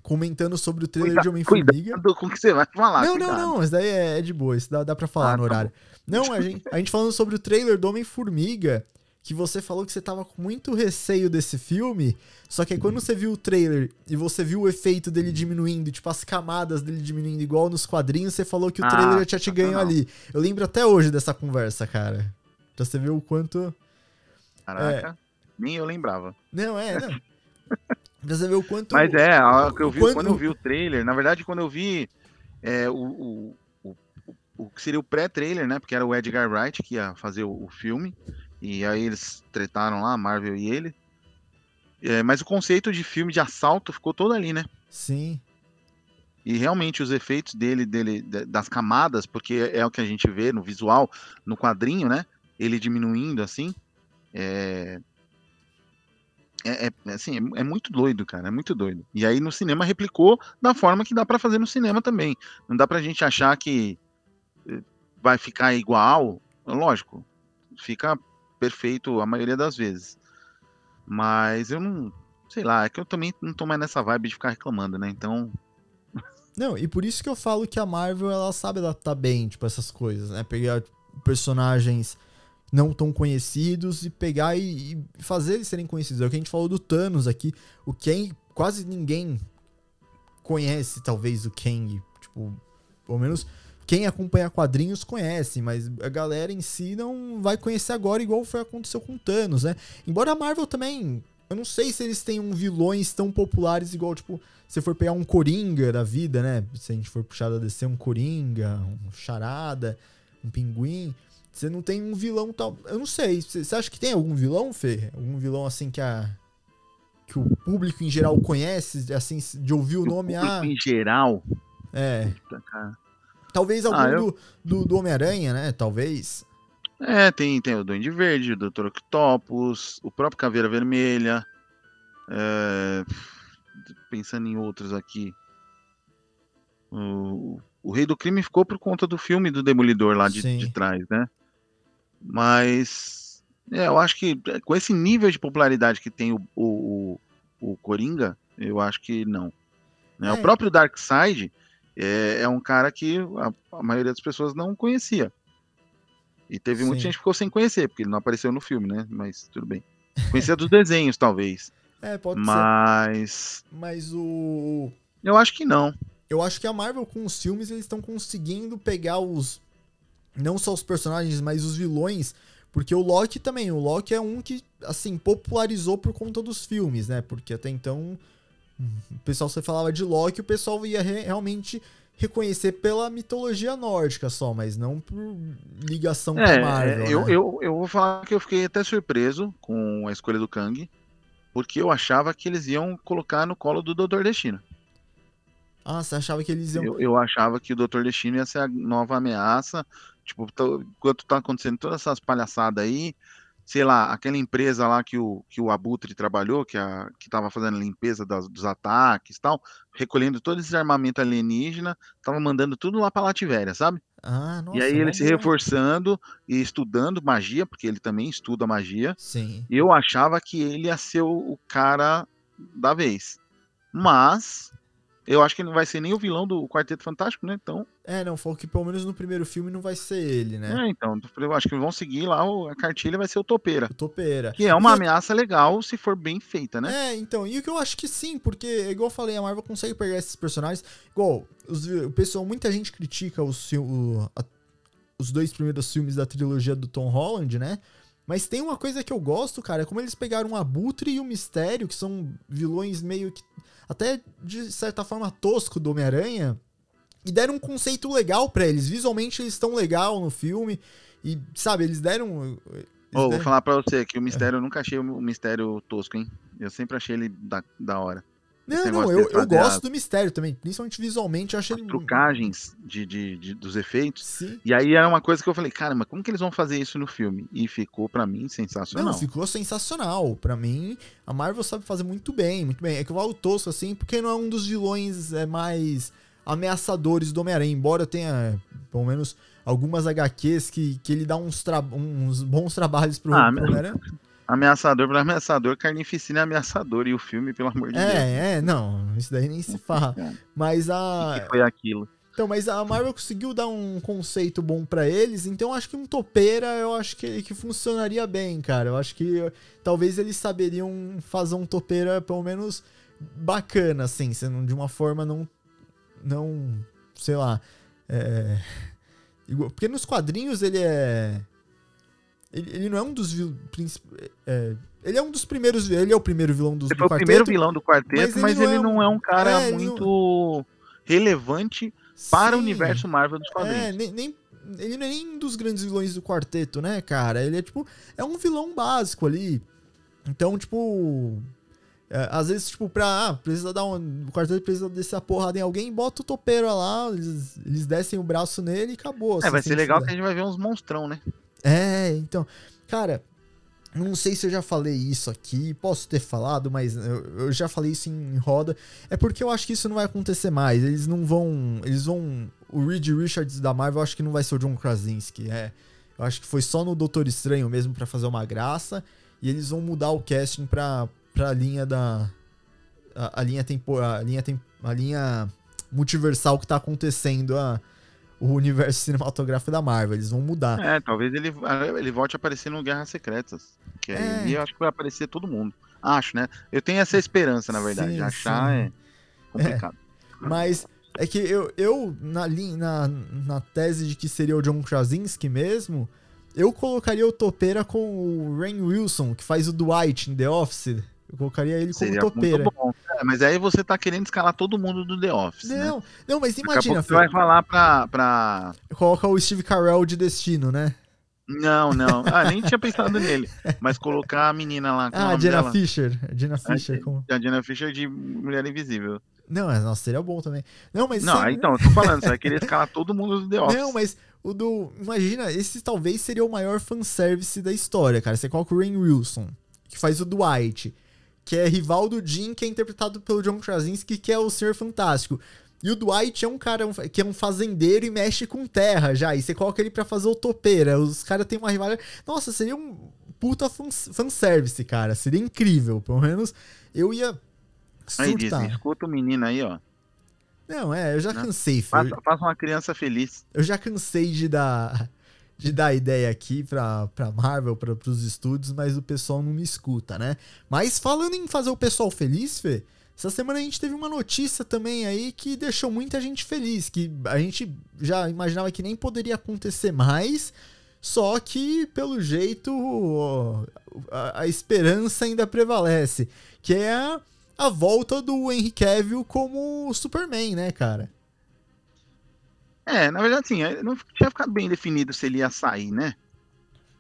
comentando sobre o trailer Cuida- de Homem-Formiga. Cuidado com o que você vai falar. Não, cuidado. não, não, isso daí é, é de boa, isso dá, dá pra falar Ah, no tá horário. Não, a gente, a gente falando sobre o trailer do Homem-Formiga, que você falou que você tava com muito receio desse filme, só que aí quando você viu o trailer e você viu o efeito dele diminuindo, tipo as camadas dele diminuindo igual nos quadrinhos, você falou que o Ah, trailer já tinha te ganho sensacional. ali. Eu lembro até hoje dessa conversa, cara. Pra você ver o quanto. Caraca, nem eu lembrava. Não, é, não. Pra você ver o quanto. Mas é, a que eu vi, quando- quando eu vi o trailer, na verdade, quando eu vi é, o, o, o, o que seria o pré-trailer, né? Porque era o Edgar Wright que ia fazer o, o filme. E aí eles tretaram lá, Marvel e ele. É, mas o conceito de filme de assalto ficou todo ali, né? Sim. E realmente os efeitos dele, dele, das camadas, porque é o que a gente vê no visual, no quadrinho, né? Ele diminuindo assim. É, é, é assim, é, é, muito doido, cara, é muito doido. E aí no cinema replicou da forma que dá para fazer no cinema também. Não dá pra gente achar que eh, vai ficar igual, lógico, fica perfeito a maioria das vezes. Mas eu não, sei lá, é que eu também não tô mais nessa vibe de ficar reclamando, né? Então, não, e por isso que eu falo que a Marvel ela sabe adaptar bem, tipo, essas coisas, né? Pegar personagens não tão conhecidos e pegar e, e, fazer eles serem conhecidos. É o que a gente falou do Thanos aqui. O Kang, quase ninguém conhece, talvez, o Kang. Tipo, pelo menos quem acompanha quadrinhos conhece, mas a galera em si não vai conhecer agora, igual foi aconteceu com Thanos, né? Embora a Marvel também. Eu não sei se eles têm um vilões tão populares igual, tipo, se for pegar um Coringa da vida, né? Se a gente for puxado a descer um Coringa, um Charada, um Pinguim. Você não tem um vilão tal. Eu não sei. Você acha que tem algum vilão, Fê? Algum vilão assim que a. Que o público em geral conhece, assim, de ouvir o, o nome. Ah, em geral? É. Talvez algum ah, eu... do, do, do Homem-Aranha, né? Talvez. É, tem, tem o Duende Verde, o Dr. Octopus, o próprio Caveira Vermelha. É... Pensando em outros aqui. O, o Rei do Crime ficou por conta do filme do Demolidor lá de, de trás, né? Mas é, eu acho que é, com esse nível de popularidade que tem o, o, o, o Coringa, eu acho que não. Né? É. O próprio Darkseid é, é um cara que a, a, maioria das pessoas não conhecia. E teve Sim. muita gente que ficou sem conhecer, porque ele não apareceu no filme, né? Mas tudo bem. Conhecia dos desenhos, talvez. É, pode Mas... ser. Mas o. Eu acho que não. Eu acho que a Marvel, com os filmes, eles estão conseguindo pegar os não só os personagens, mas os vilões. Porque o Loki também, o Loki é um que, assim, popularizou por conta dos filmes, né? Porque até então, o pessoal você falava de Loki, o pessoal ia re realmente reconhecer pela mitologia nórdica só, mas não por ligação é, com a Marvel. Eu, né? eu, eu vou falar que eu fiquei até surpreso com a escolha do Kang, porque eu achava que eles iam colocar no colo do Doutor Destino. Ah, você achava que eles iam. Eu, eu achava que o Doutor Destino ia ser a nova ameaça, Tipo, tô, enquanto tá acontecendo todas essas palhaçadas aí, sei lá, aquela empresa lá que o, que o Abutre trabalhou, que, a, que tava fazendo limpeza das, dos ataques e tal, recolhendo todo esse armamento alienígena, tava mandando tudo lá pra Lativéria, sabe? Ah, nossa, e aí ele se reforçando e estudando magia, porque ele também estuda magia. Sim. Eu achava que ele ia ser o, o cara da vez. Mas eu acho que não vai ser nem o vilão do Quarteto Fantástico, né? Então. É, não, falou que pelo menos no primeiro filme não vai ser ele, né? É, então. Eu acho que vão seguir lá, a cartilha vai ser o Topeira. O Topeira. Que é uma e ameaça eu... legal se for bem feita, né? É, então. E o que eu acho que sim, porque, igual eu falei, a Marvel consegue pegar esses personagens. Igual, os, o pessoal, muita gente critica os, o, a, os dois primeiros filmes da trilogia do Tom Holland, né? Mas tem uma coisa que eu gosto, cara, é como eles pegaram o Abutre e o Mistério, que são vilões meio que até de certa forma tosco do Homem-Aranha, e deram um conceito legal para eles. Visualmente eles estão legal no filme e sabe, eles deram eles oh, deram... vou falar para você que o mistério eu nunca achei o mistério tosco, hein? Eu sempre achei ele da, da hora. Não, não, eu, eu gosto do mistério também, principalmente visualmente, eu achei As trucagens de, de, de, dos efeitos. Sim. E aí era uma coisa que eu falei, cara, mas como que eles vão fazer isso no filme? E ficou para mim sensacional. Não, ficou sensacional. para mim, a Marvel sabe fazer muito bem, muito bem. É que eu falo tosco assim, porque não é um dos vilões é, mais ameaçadores do Homem-Aranha, embora eu tenha, pelo menos, algumas HQs que, que ele dá uns, uns bons trabalhos pro, ah, pro Homem-Aranha. Ameaçador para ameaçador, carnificina é ameaçador. E o filme, pelo amor de é, Deus. É, é, não. Isso daí nem se fala. Mas a. O que foi aquilo? Então, mas a Marvel conseguiu dar um conceito bom para eles, então acho que um topeira eu acho que, que funcionaria bem, cara. Eu acho que talvez eles saberiam fazer um topeira pelo menos bacana, assim, sendo de uma forma não. Não. Sei lá. É, porque nos quadrinhos ele é. Ele, ele não é um dos é, ele é um dos primeiros. Ele é o primeiro vilão dos, ele do foi quarteto. o primeiro vilão do quarteto, mas, ele, mas não, ele é um, não é um cara é, muito relevante para Sim. o universo Marvel dos quadrinhos. É, nem, nem, Ele não é nem um dos grandes vilões do quarteto, né, cara? Ele é tipo. É um vilão básico ali. Então, tipo. É, às vezes, tipo, pra. Ah, precisa dar um. O quarteto precisa descer a porrada em alguém, bota o topeiro lá, eles, eles descem o braço nele e acabou. É, assim, vai se ser legal que a gente vai ver uns monstrão, né? É, então. Cara, não sei se eu já falei isso aqui, posso ter falado, mas eu, eu já falei isso em roda. É porque eu acho que isso não vai acontecer mais. Eles não vão. Eles vão. O Reed Richards da Marvel, eu acho que não vai ser o John Krasinski. É. Eu acho que foi só no Doutor Estranho mesmo pra fazer uma graça. E eles vão mudar o casting pra, pra linha da. A, a linha tempo, a linha a linha multiversal que tá acontecendo a, o universo cinematográfico da Marvel. Eles vão mudar. É, talvez ele, ele volte a aparecer no Guerras Secretas. Que É. aí eu acho que vai aparecer todo mundo. Acho, né? Eu tenho essa esperança, na verdade. Sim, Achar sim. é complicado. Mas é que eu, eu na, na, na tese de que seria o John Krasinski mesmo, eu colocaria o Topeira com o Rain Wilson, que faz o Dwight em The Office. Eu colocaria ele como Seria Topeira. muito bom. É, mas aí você tá querendo escalar todo mundo do The Office, né? Não, não, mas a imagina, você vai falar pra, pra... coloca o Steve Carell de Destino, né? Não, não. Ah, nem tinha pensado nele. Mas colocar a menina lá. é Ah, nome Jenna? Fisher. Jenna Ah, Fisher. como... A Jenna Fischer de Mulher Invisível. Não, mas, nossa, seria bom também. Não, mas. Não, então, eu tô falando, você vai querer escalar todo mundo do The Office. Não, mas o do. Imagina, esse talvez seria o maior fanservice da história, cara. Você coloca o Rain Wilson, que faz o Dwight, que é rival do Jim, que é interpretado pelo John Krasinski, que é o Senhor Fantástico. E o Dwight é um cara um- que é um fazendeiro e mexe com terra já. E você coloca ele pra fazer o topeira. Os caras têm uma rivalidade. Nossa, seria um puta fan- fanservice, cara. Seria incrível. Pelo menos eu ia Aí, Disney, surtar. escuta o menino aí, ó. Não, é, eu já Né? cansei, filho. Faça, faça uma criança feliz. Eu já cansei de dar, de dar ideia aqui pra, pra Marvel, pra, pros estúdios, mas o pessoal não me escuta, né? Mas falando em fazer o pessoal feliz, Fê, essa semana a gente teve uma notícia também aí que deixou muita gente feliz, que a gente já imaginava que nem poderia acontecer mais, só que pelo jeito a, a esperança ainda prevalece, que é a, a volta do Henry Cavill como Superman, né, cara? É, na verdade, assim, não tinha ficado bem definido se ele ia sair, né?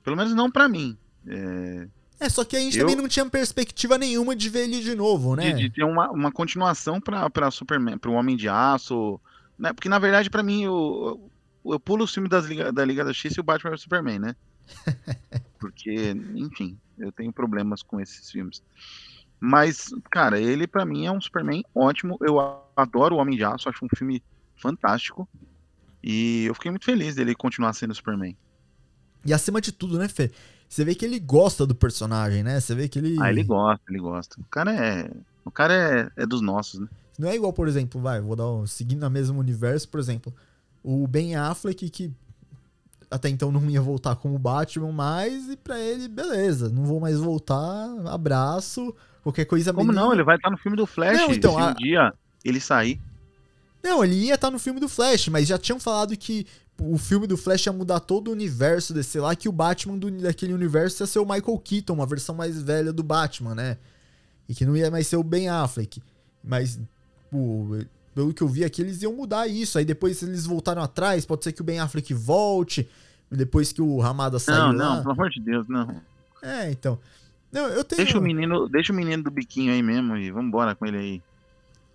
Pelo menos não pra mim. É, É, só que a gente Eu- também não tinha perspectiva nenhuma de ver ele de novo, né? de, de ter uma, uma continuação pra, pra Superman, pro Homem de Aço. Né? Porque, na verdade, pra mim, eu, eu pulo o filme das Liga, da Liga da Justiça e o Batman vs Superman, né? Porque, enfim, eu tenho problemas com esses filmes. Mas, cara, ele pra mim é um Superman ótimo. Eu adoro o Homem de Aço, acho um filme fantástico. E eu fiquei muito feliz dele continuar sendo Superman. E acima de tudo, né, Fê? Você vê que ele gosta do personagem, né? Você vê que ele. Ah, ele gosta, ele gosta. O cara é. O cara é, é dos nossos, né? Não é igual, por exemplo, vai, vou dar um, seguindo na mesmo universo, por exemplo, o Ben Affleck, que até então não ia voltar como Batman mais, e pra ele, beleza, não vou mais voltar, abraço, qualquer coisa Como não? Ele vai estar no filme do Flash. Não, então, se a- um dia ele sair. Não, ele ia estar no filme do Flash, mas já tinham falado que o filme do Flash ia mudar todo o universo desse lá, que o Batman do, daquele universo ia ser o Michael Keaton, uma versão mais velha do Batman, né? E que não ia mais ser o Ben Affleck. Mas, pô, pelo que eu vi aqui, eles iam mudar isso. Aí depois eles voltaram atrás, pode ser que o Ben Affleck volte, depois que o Ramada saiu Não, lá. não, pelo amor de Deus, não. É, então. Não, eu tenho... Deixa o menino, deixa o menino do biquinho aí mesmo e vambora com ele aí.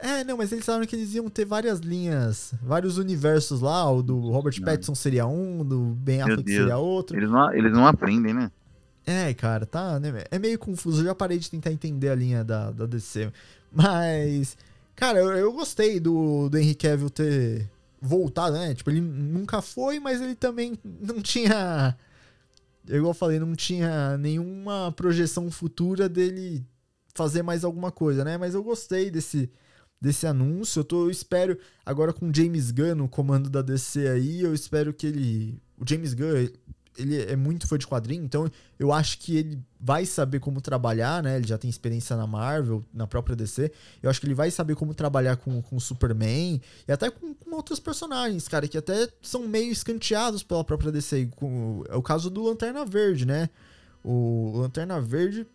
É, não, mas eles falaram que eles iam ter várias linhas, vários universos lá. O do Robert Não. Pattinson seria um, do Ben Meu Affleck Deus. seria outro. Eles não, eles não aprendem, né? É, cara, tá. né, É meio confuso. Eu já parei de tentar entender a linha da, da DC. Mas, cara, eu, eu gostei do, do Henry Cavill ter voltado, né? Tipo, ele nunca foi, mas ele também não tinha. Igual eu falei, não tinha nenhuma projeção futura dele fazer mais alguma coisa, né? Mas eu gostei desse, desse anúncio. Eu, tô, eu espero, agora com o James Gunn no comando da DC aí, eu espero que ele. O James Gunn, ele é muito fã de quadrinho, então eu acho que ele vai saber como trabalhar, né? Ele já tem experiência na Marvel, na própria DC. Eu acho que ele vai saber como trabalhar com, com Superman e até com, com outros personagens, cara, que até são meio escanteados pela própria DC. Com, é o caso do Lanterna Verde, né? O Lanterna Verde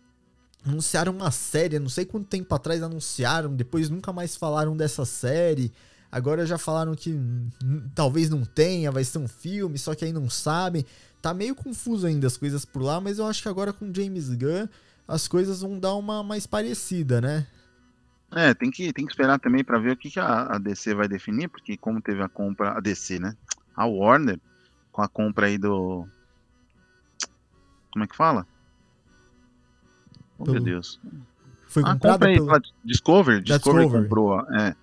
anunciaram uma série, não sei quanto tempo atrás anunciaram, depois nunca mais falaram dessa série. Agora já falaram que talvez não tenha, vai ser um filme, só que aí não sabem. Tá meio confuso ainda as coisas por lá, mas eu acho que agora com James Gunn as coisas vão dar uma mais parecida, né? É, tem que, tem que esperar também para ver o que, que a, a, DC vai definir, porque como teve a compra, a DC, né? A Warner, com a compra aí do. Como é que fala? Oh, pelo... meu Deus. Foi comprada aí, pelo... Discovery, Discovery, Discovery comprou, é.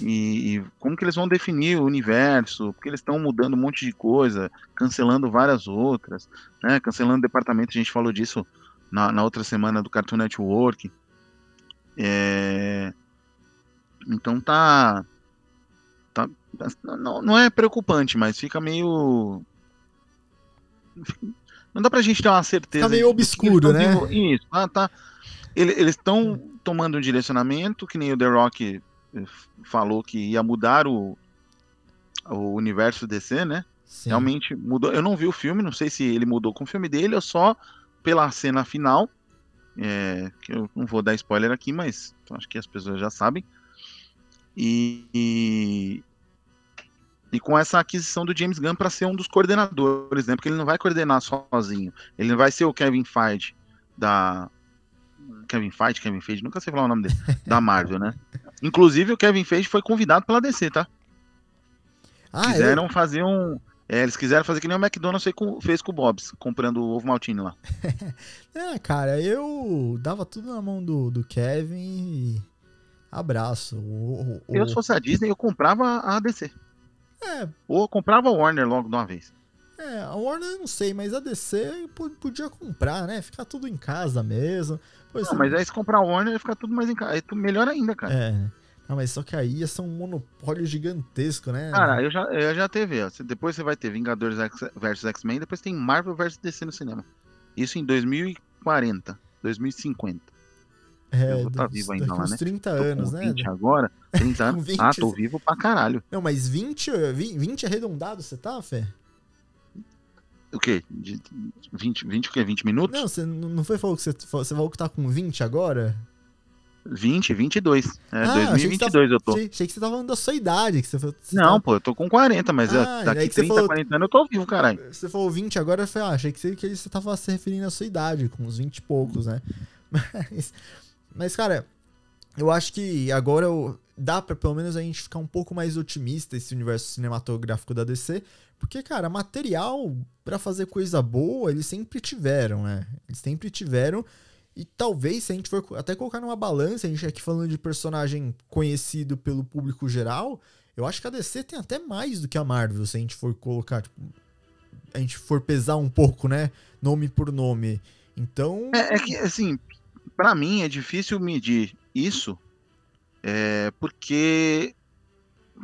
E, e, como que eles vão definir o universo? Porque eles estão mudando um monte de coisa, cancelando várias outras, né? Cancelando o departamento, a gente falou disso na, na outra semana do Cartoon Network. É... Então tá. tá não, não é preocupante, mas fica meio. Não dá pra gente ter uma certeza. Tá meio obscuro, né? Isso, tá. tá... Eles estão tomando um direcionamento, que nem o The Rock eh, falou que ia mudar o, o universo DC, né? Sim. Realmente mudou. Eu não vi o filme, não sei se ele mudou com o filme dele ou só pela cena final. É, que eu não vou dar spoiler aqui, mas acho que as pessoas já sabem. E, e, e com essa aquisição do James Gunn para ser um dos coordenadores, né? Porque ele não vai coordenar sozinho. Ele não vai ser o Kevin Feige da Kevin Feige, Kevin Feige, nunca sei falar o nome dele, da Marvel, né? Inclusive o Kevin Feige foi convidado pela DC, tá? Ah, Quiseram eu... fazer um é, eles quiseram fazer que nem o McDonald's fez com o Bob's, comprando o ovo maltine lá. é, cara, eu dava tudo na mão do, do Kevin e abraço. O, o, eu, se fosse a Disney, eu comprava a DC. É. Ou comprava a Warner logo de uma vez. É, a Warner eu não sei, mas a DC podia comprar, né? Ficar tudo em casa mesmo. Pois não, é. mas aí se comprar a Warner, fica tudo mais em casa. Aí melhor ainda, cara. É. Não, mas só que aí ia ser um monopólio gigantesco, né? Cara, eu já, eu já teve, ó. Depois você vai ter Vingadores versus X-Men, depois tem Marvel versus DC no cinema. Isso em 2040, 2050. É, eu vou estar tá vivo ainda lá, né? 30 anos, tô com 20 né? agora, 30 anos. 20, ah, tô vivo pra caralho. Não, mas 20, 20 arredondado você tá, Fê? O quê? De 20, 20 o quê? 20 minutos? Não, você não foi falou que você, você falou que tá com 20 agora? 20, 22. É, ah, 2022 tava, eu tô. Achei, achei, que você tava falando da sua idade. Que você, você não, pô, eu tô com 40, mas ah, daqui 30, falou, 40 anos eu tô vivo, caralho. Você falou 20 agora, eu falei, ah, achei que você, que você tava se referindo à sua idade, com uns 20 e poucos, né? Mas, mas cara, eu acho que agora eu, dá pra pelo menos a gente ficar um pouco mais otimista esse universo cinematográfico da DC, porque, cara, material para fazer coisa boa eles sempre tiveram, né? Eles sempre tiveram. E talvez, se a gente for até colocar numa balança, a gente aqui falando de personagem conhecido pelo público geral, eu acho que a DC tem até mais do que a Marvel, se a gente for colocar, tipo, a gente for pesar um pouco, né? Nome por nome. Então. É, é que, assim, para mim é difícil medir isso, é, porque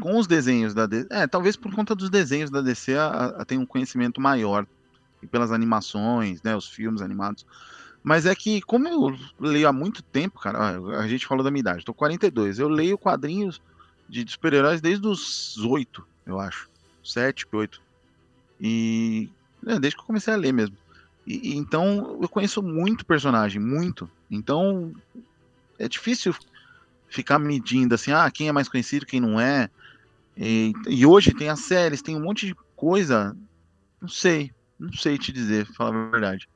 com os desenhos da DC. É, talvez por conta dos desenhos da DC a, a, tem um conhecimento maior. E pelas animações, né? Os filmes animados. Mas é que, como eu leio há muito tempo, cara, a gente falou da minha idade, tô 42, eu leio quadrinhos de, super-heróis desde os 8, eu acho. 7, 8. E. É, desde que eu comecei a ler mesmo. E, então, eu conheço muito personagem, muito. Então, é difícil ficar medindo assim, ah, quem é mais conhecido, quem não é. E, e hoje tem as séries, tem um monte de coisa. Não sei, não sei te dizer, falar a verdade.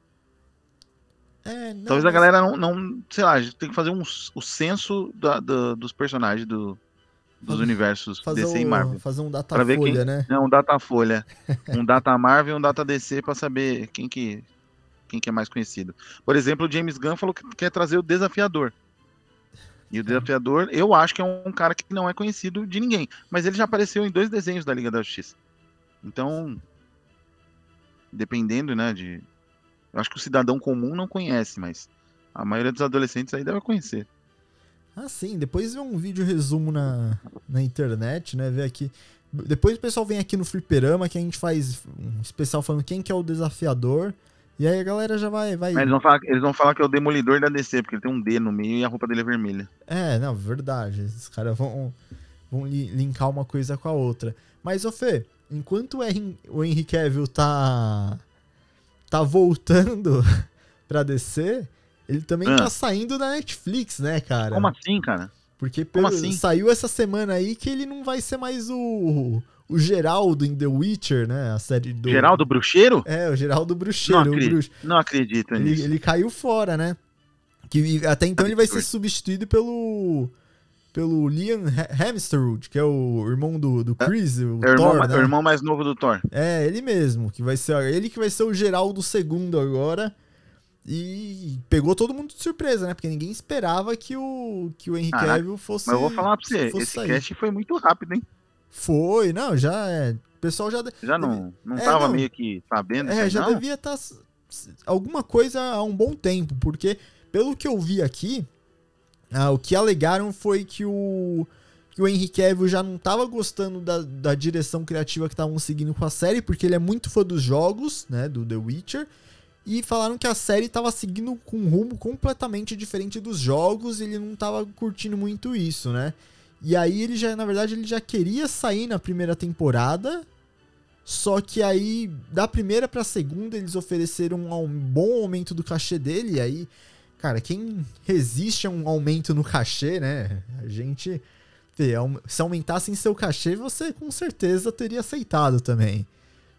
É, não, Talvez a galera não, não, sei lá, a gente tem que fazer um, o censo da, da, dos personagens do, dos universos fazer DC e Marvel. Fazer um datafolha, né? Não, um datafolha. um data Marvel e um data DC para saber quem que, quem que é mais conhecido. Por exemplo, o James Gunn falou que quer trazer o Desafiador. E o Desafiador, eu acho que é um cara que não é conhecido de ninguém. Mas ele já apareceu em dois desenhos da Liga da Justiça. Então, dependendo, né, de, eu acho que o cidadão comum não conhece, mas a maioria dos adolescentes aí deve conhecer. Ah, sim. Depois vê um vídeo resumo na, na internet, né? Vê aqui. Depois o pessoal vem aqui no Fliperama que a gente faz um especial falando quem que é o desafiador. E aí a galera já vai. vai... Mas eles vão, falar, eles vão falar que é o demolidor da DC, porque ele tem um D no meio e a roupa dele é vermelha. É, não, verdade. Os caras vão, vão linkar uma coisa com a outra. Mas, ô Fê, enquanto o Henry Cavill tá tá voltando pra DC, ele também ah. tá saindo da Netflix, né, cara? Como assim, cara? Porque pelo- assim? saiu essa semana aí que ele não vai ser mais o, o Geraldo em The Witcher, né? A série do. Geraldo Bruxeiro? É, o Geraldo Bruxeiro. Não o acredito. bruxo. Não acredito Ele, nisso. ele caiu fora, né? Que até então ele vai ser substituído pelo. Pelo Liam Hemsworth, que é o irmão do, do Chris, o É o irmão, Thor, ma- né? é o irmão mais novo do Thor. É, ele mesmo, que vai ser ele que vai ser o Geraldo segundo agora. E pegou todo mundo de surpresa, né? Porque ninguém esperava que o que o Henry Caraca, Cavill fosse Mas eu vou falar pra você, esse sair. cast foi muito rápido, hein? Foi, não, já é. O pessoal já Já não, não É, tava não. meio que sabendo É, já não? devia estar alguma coisa há um bom tempo, porque pelo que eu vi aqui, ah, o que alegaram foi que o que o Henry Cavill já não tava gostando da, da direção criativa que estavam seguindo com a série, porque ele é muito fã dos jogos, né, do The Witcher, e falaram que a série tava seguindo com um rumo completamente diferente dos jogos, e ele não tava curtindo muito isso, né? E aí ele já, na verdade, ele já queria sair na primeira temporada, só que aí, da primeira pra segunda, eles ofereceram um bom aumento do cachê dele. E aí, cara, quem resiste a um aumento no cachê, né? A gente. Aum- se aumentassem seu cachê, você com certeza teria aceitado também.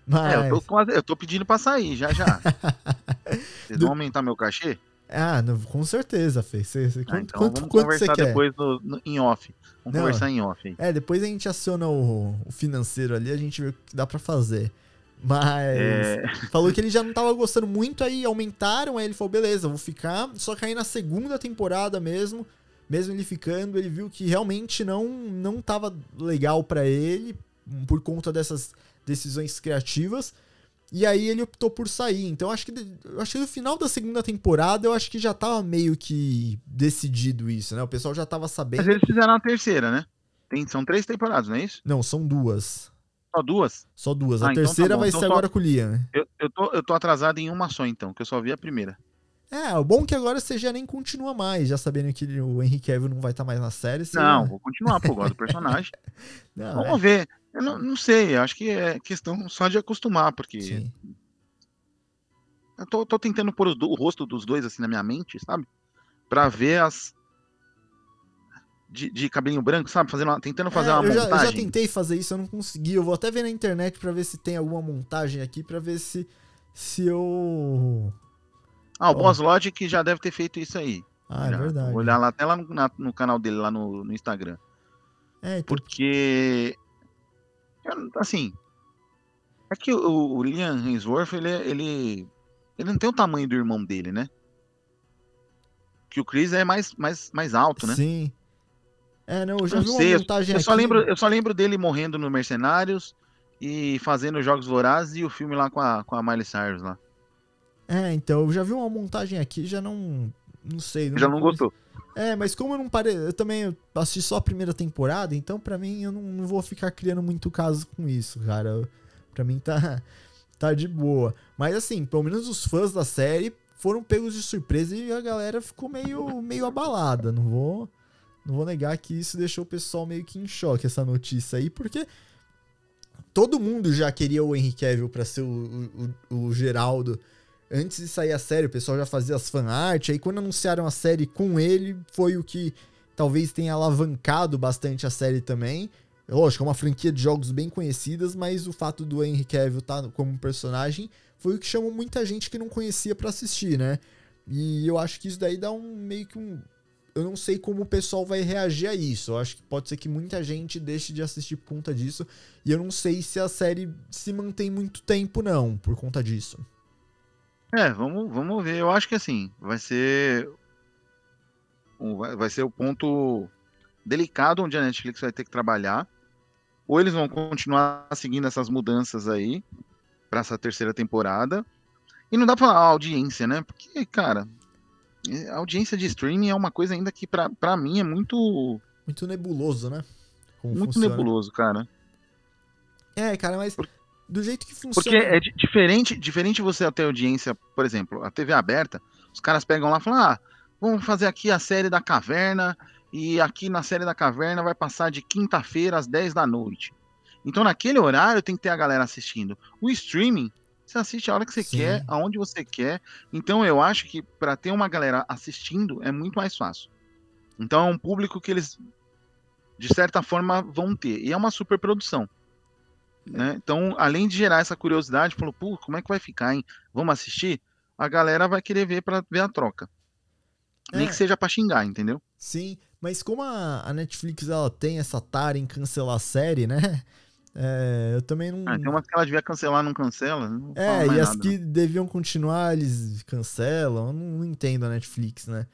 Mas. É, eu tô, quase, eu tô pedindo pra sair, já já. Vocês vão aumentar meu cachê? Ah, não, com certeza, Fê. Cê- cê- Ah, quanto então quanto, vamos quanto conversar depois no- no- em off. Vamos Não. conversar em off. É, depois a gente aciona o, o financeiro ali, a gente vê o que dá pra fazer. Mas. É, Falou que ele já não tava gostando muito, aí aumentaram, aí ele falou, beleza, vou ficar. Só que aí na segunda temporada mesmo, mesmo ele ficando, ele viu que realmente não, não tava legal pra ele, por conta dessas decisões criativas. E aí ele optou por sair. Então acho que acho que no final da segunda temporada eu acho que já tava meio que decidido isso, né? O pessoal já tava sabendo. mas eles fizeram a terceira, né? Tem, são três temporadas, não é isso? Não, são duas. Só duas? Só duas. Ah, a então tá terceira bom. vai Então ser agora com o Liam, né? Eu, eu, tô, eu tô atrasado em uma só, então, que eu só vi a primeira. É, o bom é que agora você já nem continua mais, já sabendo que o Henry Cavill não vai estar mais na série. Você Não, vou continuar, pô, gosto do personagem. Não, Vamos ver. Eu não, não sei, acho que é questão só de acostumar, é, porque sim. eu tô, tô tentando pôr do- o rosto dos dois assim na minha mente, sabe? Pra ver as. De, de cabelinho branco, sabe? Fazendo uma- tentando fazer É, uma eu, já, eu já montagem. tentei fazer isso, eu não consegui. Eu vou até ver na internet pra ver se tem alguma montagem aqui, pra ver se, se eu... Ah, o Ó. Boss Logic já deve ter feito isso aí. Ah, é já. verdade. Vou olhar lá até lá no, na- no canal dele, lá no, no Instagram. É, então, Porque. Não- Assim. É que o, o Liam Hemsworth, ele, é- ele. Ele não tem o tamanho do irmão dele, né? Que o Chris é mais, mais, mais alto, né? sim. É, não, eu já Não vi sei, uma montagem Eu só, aqui. lembro, eu só lembro dele morrendo no Mercenários e fazendo Jogos Vorazes e o filme lá com a, com a Miley Cyrus lá. É, então, eu já vi uma montagem aqui, já não... Não sei. Já não gostou. É, mas como eu não parei, eu também assisti só a primeira temporada, então pra mim eu não, não vou ficar criando muito caso com isso, cara. Pra mim tá, tá de boa. Mas assim, pelo menos os fãs da série foram pegos de surpresa e a galera ficou meio, meio abalada. Não vou, não vou negar que isso deixou o pessoal meio que em choque, essa notícia aí, porque todo mundo já queria o Henry Cavill pra ser o, o, o Geraldo antes de sair a série, o pessoal já fazia as fanart, aí quando anunciaram a série com ele, foi o que talvez tenha alavancado bastante a série também. Lógico, é uma franquia de jogos bem conhecidas, mas o fato do Henry Cavill estar como personagem foi o que chamou muita gente que não conhecia pra assistir, né? E eu acho que isso daí dá um meio que um eu não sei como o pessoal vai reagir a isso. Eu acho que pode ser que muita gente deixe de assistir por conta disso. E eu não sei se a série se mantém muito tempo, não, por conta disso. É, vamos, vamos ver. Eu acho que assim, vai ser. Vai ser o ponto delicado onde a Netflix vai ter que trabalhar. Ou eles vão continuar seguindo essas mudanças aí para essa terceira temporada. E não dá pra falar a audiência, né? Porque, cara, é, a audiência de streaming é uma coisa ainda que pra, pra mim é muito, Muito nebuloso, né? Como muito funciona. nebuloso, cara. É, cara, mas Por- do jeito que funciona. Porque é di- diferente, diferente você ter audiência, por exemplo, a TV aberta, os caras pegam lá e falam: ah, vamos fazer aqui a série da caverna, e aqui na série da caverna vai passar de quinta-feira às 10 da noite. Então, naquele horário, tem que ter a galera assistindo. O streaming, você assiste a hora que você Sim. quer, aonde você quer. Então, eu acho que para ter uma galera assistindo é muito mais fácil. Então é um público que eles, de certa forma, vão ter. E é uma super produção. Né? Então, além de gerar essa curiosidade, falou, pô, como é que vai ficar, hein? Vamos assistir? A galera vai querer ver para ver a troca. É. Nem que seja para xingar, entendeu? Sim, mas como a, a, Netflix ela tem essa tara em cancelar a série, né? É, eu também não. Ah, tem umas que ela devia cancelar, não cancela. Não é, e as nada, que não. deviam continuar, eles cancelam. Eu não, não entendo a Netflix, né?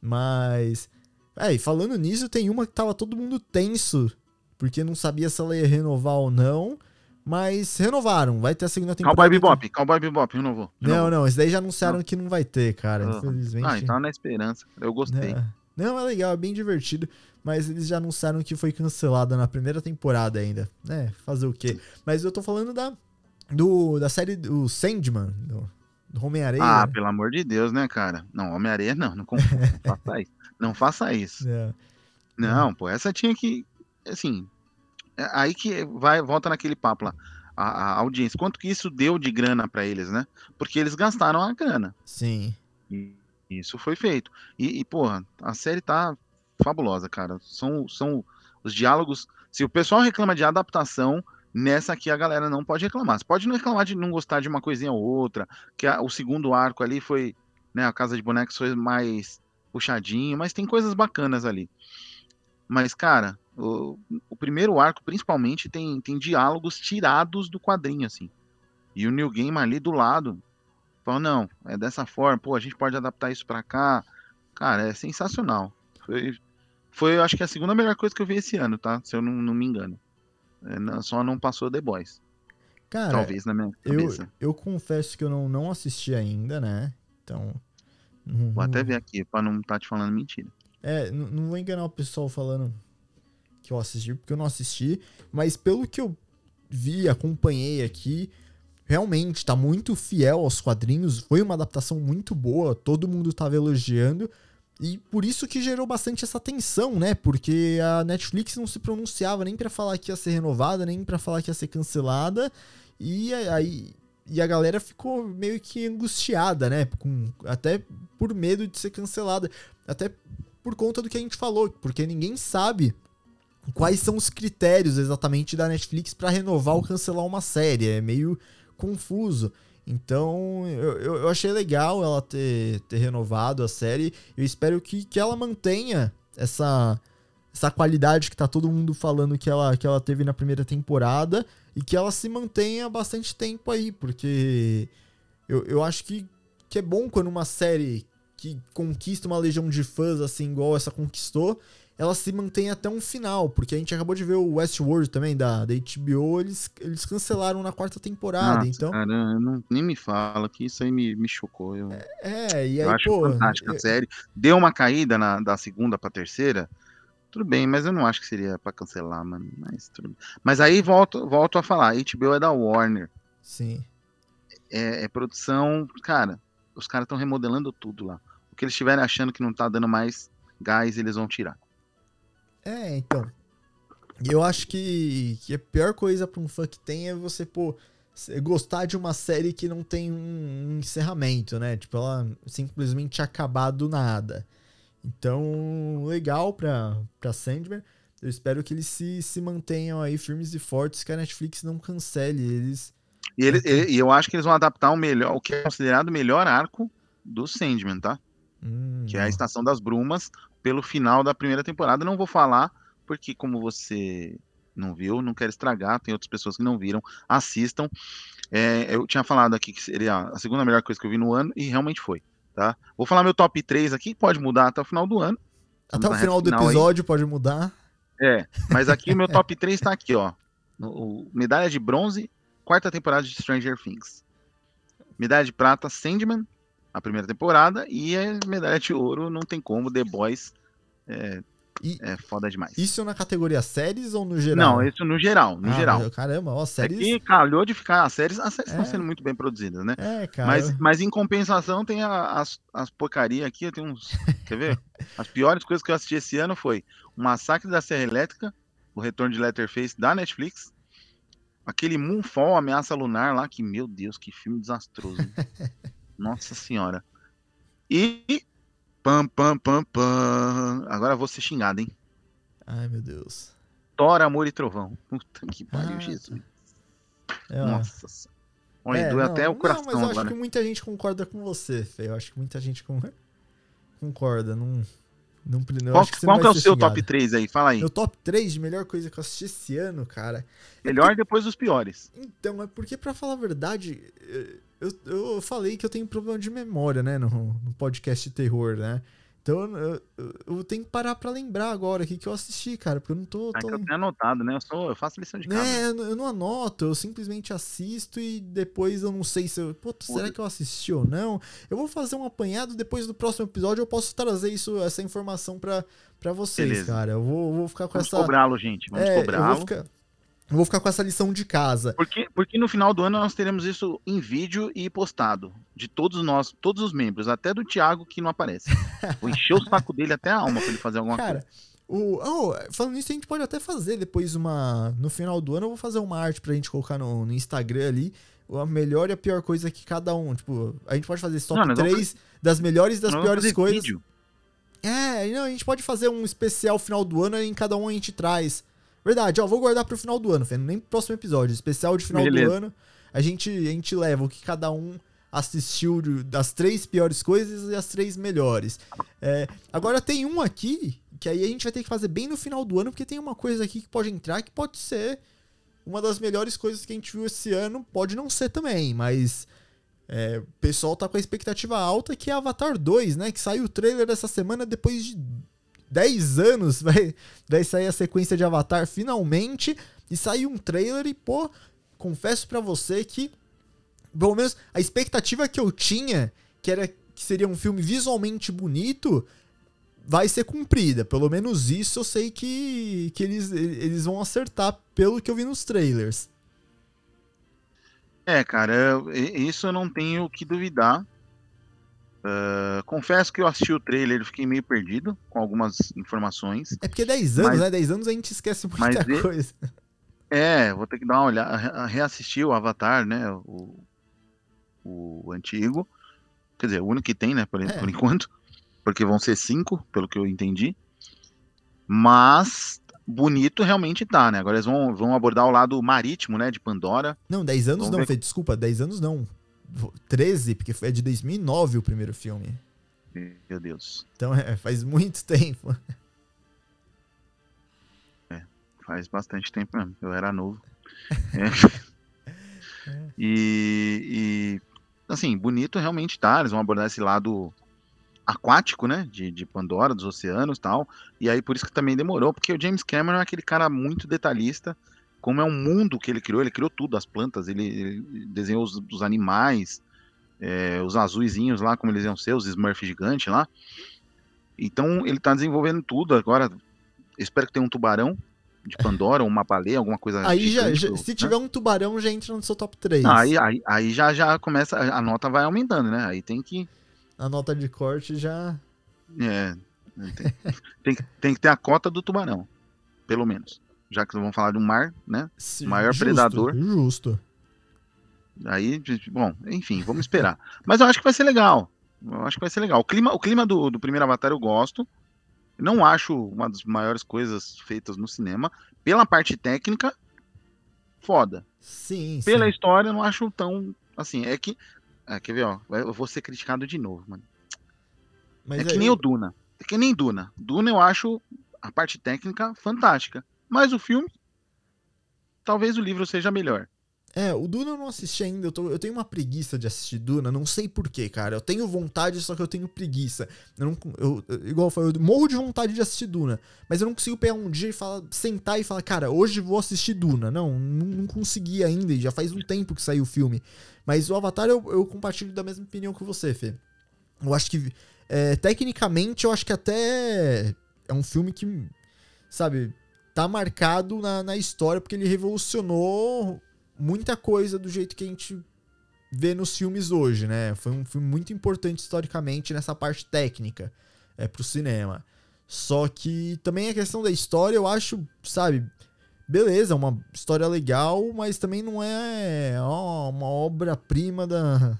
Mas. É, e falando nisso, tem uma que tava todo mundo tenso, porque não sabia se ela ia renovar ou não. Mas renovaram, vai ter a segunda temporada. Cowboy Bebop, Cowboy Bebop, renovou. renovou. Não, não, esse daí já anunciaram não. que não vai ter, cara, uhum. infelizmente. Ah, então é na esperança, eu gostei. É. Não, é legal, é bem divertido, mas eles já anunciaram que foi cancelada na primeira temporada ainda. É, fazer o quê? Mas eu tô falando da, do, da série do Sandman, do, do Homem-Areia. Ah, pelo amor de Deus, né, cara? Não, Homem-Areia não, não, não faça isso. Não faça isso. É. Não, pô, essa tinha que, assim, é aí que vai volta naquele papo lá. A, a audiência, quanto que isso deu de grana para eles, né? Porque eles gastaram a grana. Sim. E isso foi feito. E, e, porra, a série tá fabulosa, cara. São, são os diálogos. Se o pessoal reclama de adaptação, nessa aqui a galera não pode reclamar. Você pode não reclamar de não gostar de uma coisinha ou outra, que a, o segundo arco ali foi, né, a Casa de Bonecos foi mais puxadinho, mas tem coisas bacanas ali. Mas, cara, o, o, primeiro arco, principalmente, tem, tem diálogos tirados do quadrinho, assim. E o New Game ali do lado fala, não, é dessa forma, pô, a gente pode adaptar isso pra cá. Cara, é sensacional. Foi, foi, eu acho que a segunda melhor coisa que eu vi esse ano, tá? Se eu não, não me engano. É, não, só não passou The Boys. Cara, Talvez na minha cabeça. Eu, eu confesso que eu não, não assisti ainda, né? Então. Não, vou até ver aqui, pra não estar tá te falando mentira. É, não vou enganar o pessoal falando que eu assisti, porque eu não assisti, mas pelo que eu vi, acompanhei aqui, realmente tá muito fiel aos quadrinhos, foi uma adaptação muito boa, todo mundo tava elogiando, e por isso que gerou bastante essa tensão, né? Porque a Netflix não se pronunciava nem para falar que ia ser renovada, nem para falar que ia ser cancelada, e aí e a galera ficou meio que angustiada, né? Com, até por medo de ser cancelada. Até por conta do que a gente falou, porque ninguém sabe quais são os critérios exatamente da Netflix para renovar ou cancelar uma série. É meio confuso. Então, eu, eu achei legal ela ter, ter renovado a série. Eu espero que, que ela mantenha essa, essa qualidade que tá todo mundo falando que ela, que ela teve na primeira temporada e que ela se mantenha bastante tempo aí, porque eu, eu acho que, que é bom quando uma série que conquista uma legião de fãs assim, igual essa conquistou, ela se mantém até um final, porque a gente acabou de ver o Westworld também da, da HBO, eles, eles cancelaram na quarta temporada, Nossa, então... Cara, não, nem me fala que isso aí me, me chocou. Eu, é, é e aí, eu acho pô, fantástica a série. Deu uma caída na, da segunda pra terceira, tudo bem, mas eu não acho que seria para cancelar, mano. Mas, mas aí volto, volto a falar, HBO é da Warner. Sim. É, é produção, cara, os caras estão remodelando tudo lá. O que eles estiverem achando que não tá dando mais gás, eles vão tirar. É, então. Eu acho que, que a pior coisa pra um fã que tem é você, pô, gostar de uma série que não tem um encerramento, né? Tipo, ela simplesmente acabar do nada. Então, legal pra, pra Sandman. Eu espero que eles se, se mantenham aí firmes e fortes, que a Netflix não cancele eles. E, ele, ele, e eu acho que eles vão adaptar o melhor, o que é considerado o melhor arco do Sandman, tá? Hum, que é a Estação das Brumas, pelo final da primeira temporada. Não vou falar, porque como você não viu, não quero estragar, tem outras pessoas que não viram, assistam. É, eu tinha falado aqui que seria a segunda melhor coisa que eu vi no ano, e realmente foi. Tá? Vou falar meu top 3 aqui, pode mudar até o final do ano. Até o final do final episódio aí. pode mudar. É, mas aqui o meu top 3 tá aqui, ó. O, medalha de bronze, quarta temporada de Stranger Things. Medalha de prata, Sandman a primeira temporada, e a medalha de ouro não tem como, The Boys é, e é foda demais. Isso na categoria séries ou no geral? Não, isso no geral, no ah, geral. Caramba, ó, séries... Aqui calhou de ficar, as séries, as séries é. estão sendo muito bem produzidas, né? É, cara. Mas, mas em compensação tem a, as, as porcaria aqui, tem uns, quer ver? As piores coisas que eu assisti esse ano foi o Massacre da Serra Elétrica, o Retorno de Letterface da Netflix, aquele Moonfall, Ameaça Lunar lá, que, meu Deus, que filme desastroso. Nossa senhora. E Pam, pam, pam, pam. Agora vou ser xingado, hein? Ai, meu Deus. Thor, Amor e Trovão. Puta que pariu, Ah, Jesus. É. Nossa senhora. Olha, É, doeu não, até o coração Não, mas eu acho agora. que muita gente concorda com você, Fê. Eu acho que muita gente con- concorda. Não, não, eu Qual, acho que qual não que é o seu xingado. top 3 aí? Fala aí. Meu top 3 de melhor coisa que eu assisti esse ano, cara. Melhor depois dos piores. Então, é porque, pra falar a verdade, eu, eu falei que eu tenho problema de memória, né, no, no podcast de terror, né? Então, eu, eu- eu tenho que parar pra lembrar agora o que que eu assisti, cara, porque eu não tô... É tô... que eu tenho anotado, né? Eu, sou, eu faço lição de casa. Né, eu não- eu não anoto, eu simplesmente assisto e depois eu não sei se eu. Pô, será que eu assisti ou não? Eu vou fazer um apanhado, depois do próximo episódio eu posso trazer isso, essa informação pra, pra vocês, Beleza. cara. Eu vou, vou ficar com Vamos essa. cobrá-lo, gente. Vamos É, cobrá-lo. Eu vou ficar com essa lição de casa. Porque, porque no final do ano nós teremos isso em vídeo e postado. De todos nós, todos os membros, até do Thiago que não aparece. Vou encher o saco dele até a alma pra ele fazer alguma Cara, coisa. o, oh, falando nisso, a gente pode até fazer depois uma. No final do ano, eu vou fazer uma arte pra gente colocar no, no Instagram ali. A melhor e a pior coisa que cada um. Tipo, a gente pode fazer esse top Não, nós vamos 3 das melhores e das Nós piores coisas. vídeo. É, não, a gente pode fazer um especial final do ano e em cada um a gente traz. Verdade, ó, vou guardar pro final do ano, Fê, nem pro próximo episódio. Especial de final do Beleza. ano, a gente, a gente leva o que cada um assistiu das três piores coisas e as três melhores. É, agora tem um aqui, que aí a gente vai ter que fazer bem no final do ano, porque tem uma coisa aqui que pode entrar que pode ser uma das melhores coisas que a gente viu esse ano. Pode não ser também, mas é, o pessoal tá com a expectativa alta que é Avatar 2, né? Que saiu o trailer essa semana depois de 10 anos. Vai, vai sair a sequência de Avatar finalmente. E saiu um trailer e, pô, confesso pra você que, pelo menos, a expectativa que eu tinha, que era que seria um filme visualmente bonito, vai ser cumprida. Pelo menos isso eu sei que, que eles, eles vão acertar pelo que eu vi nos trailers. É, cara, eu- isso eu não tenho que duvidar. Ah, confesso que eu assisti o trailer e fiquei meio perdido com algumas informações. É porque 10 anos, Mas- né? 10 anos a gente esquece muita mas e- coisa. É, vou ter que dar uma olhada, re- reassistir o Avatar, né? O, o antigo. Quer dizer, o único que tem, né? Por, É. por enquanto. Porque vão ser cinco, pelo que eu entendi. Mas bonito realmente tá, né? Agora eles vão, vão abordar o lado marítimo, né? De Pandora. Não, 10 anos Vamos não, ver. Fê, desculpa, 10 anos não. 13, porque é de 2009 o primeiro filme. Meu Deus. Então é, faz muito tempo. Faz bastante tempo mesmo. Eu era novo. É. E, e, assim, bonito realmente tá. Eles vão abordar esse lado aquático, né? De, de Pandora, dos oceanos tal. E aí por isso que também demorou, porque o James Cameron é aquele cara muito detalhista. Como é um mundo que ele criou, ele criou tudo, as plantas, ele, ele desenhou os, os animais, é, os azuizinhos lá, como eles iam ser, os Smurf gigantes lá. Então ele tá desenvolvendo tudo agora. Espero que tenha um tubarão de Pandora, uma baleia, alguma coisa Aí já, gigante se né? tiver um tubarão, já entra no seu top 3. Ah, aí, aí, aí já, já começa, a nota vai aumentando, né? Aí tem que. A nota de corte já. É, tem, tem, tem que ter a cota do tubarão, pelo menos. Já que vamos falar de um mar, né? se- Maior predador. Justo. Aí, bom, enfim, vamos esperar. Mas eu acho que vai ser legal. Eu acho que vai ser legal. O clima, o clima do, do primeiro Avatar eu gosto. Não acho uma das maiores coisas feitas no cinema. Pela parte técnica, foda. Sim, Pela sim. história, eu não acho tão. Assim, é que. Ah, quer ver, ó? Eu vou ser criticado de novo, mano. Mas é que aí- nem o Duna. É que nem Duna. Duna eu acho a parte técnica fantástica. Mas o filme, talvez o livro seja melhor. É, o Duna eu não assisti ainda. Eu, tô- eu tenho uma preguiça de assistir Duna. Não sei porquê, cara. Eu tenho vontade, só que eu tenho preguiça. Eu não, eu, igual eu falei, eu morro de vontade de assistir Duna. Mas eu não consigo pegar um dia e falar, sentar e falar, cara, hoje vou assistir Duna. Não, não, não consegui ainda. E já faz um tempo que saiu o filme. Mas o Avatar eu, eu compartilho da mesma opinião que você, Fê. Eu acho que, é, tecnicamente, eu acho que até é um filme que, sabe, tá marcado na, na história porque ele revolucionou muita coisa do jeito que a gente vê nos filmes hoje, né? Foi um filme muito importante historicamente nessa parte técnica é, pro cinema. Só que também a questão da história, eu acho, sabe, beleza, é uma história legal, mas também não é ó, uma obra-prima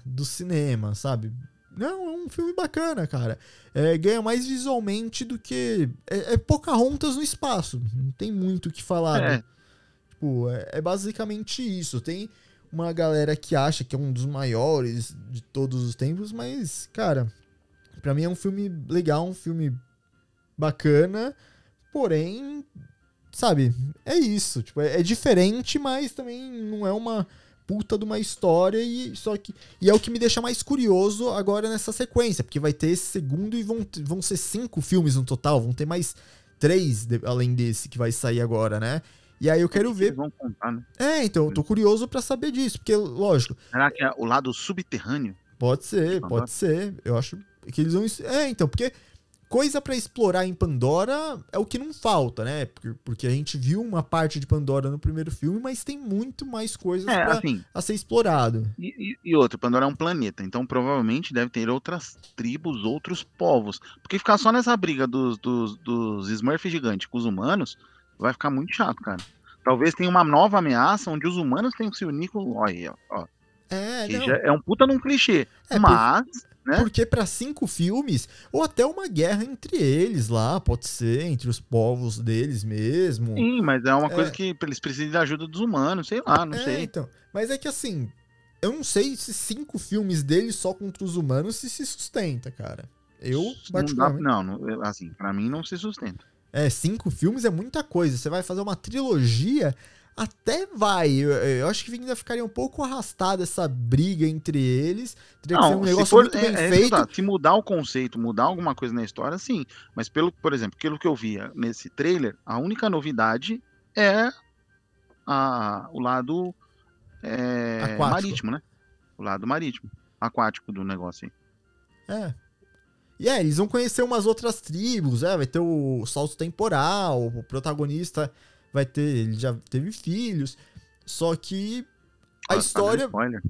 do cinema, sabe? Não, é um filme bacana, cara. É, ganha mais visualmente do que. É, é Pocahontas no espaço. Não tem muito o que falar. É. né? Tipo, é, é basicamente isso. Tem uma galera que acha que é um dos maiores de todos os tempos, mas, cara, pra mim é um filme legal, um filme bacana, porém, sabe, é isso. Tipo, é, é diferente, mas também não é uma puta de uma história e só que e é o que me deixa mais curioso agora nessa sequência, porque vai ter esse segundo e vão, vão ser cinco filmes no total, vão ter mais três de- além desse que vai sair agora, né? E aí eu quero Eles ver. vão contar, né? É, então, eu tô curioso pra saber disso, porque lógico, Será que é o lado subterrâneo? pode ser, pode ser. Eu acho que eles vão É, então, porque coisa pra explorar em Pandora é o que não falta, né? Porque, porque a gente viu uma parte de Pandora no primeiro filme, mas tem muito mais coisas É, pra, assim, a ser explorado. E, e- outro, Pandora é um planeta, então provavelmente deve ter outras tribos, outros povos. Porque ficar só nessa briga dos, dos, dos Smurfs gigantes com os humanos vai ficar muito chato, cara. Talvez tenha uma nova ameaça onde os humanos tenham que se unir com. Olha, ó, É, é um puta num clichê. É, mas, né? Porque pra cinco filmes, ou até uma guerra entre eles lá, pode ser, entre os povos deles mesmo. Sim, mas é uma coisa É. que eles precisam da ajuda dos humanos, sei lá, não é, sei. então. Mas é que assim, eu não sei se cinco filmes deles só contra os humanos se se sustenta, cara. Eu, Não, dá, particularmente. não, assim, pra mim não se sustenta. É, cinco filmes é muita coisa. Você vai fazer uma trilogia, até vai. Eu, eu acho que ainda ficaria um pouco arrastada essa briga entre eles. Teria que ser um se negócio for- muito é- bem é que feito. Se mudar o conceito, mudar alguma coisa na história, sim. Mas pelo, por exemplo, pelo que eu via nesse trailer, a única novidade é a, o lado é, Aquático. marítimo, né? O lado marítimo, aquático do negócio aí. É. E é, eles vão conhecer umas outras tribos, é, vai ter o salto temporal, o protagonista vai ter, ele já teve filhos, só que a Ah, tá história... Spoiler.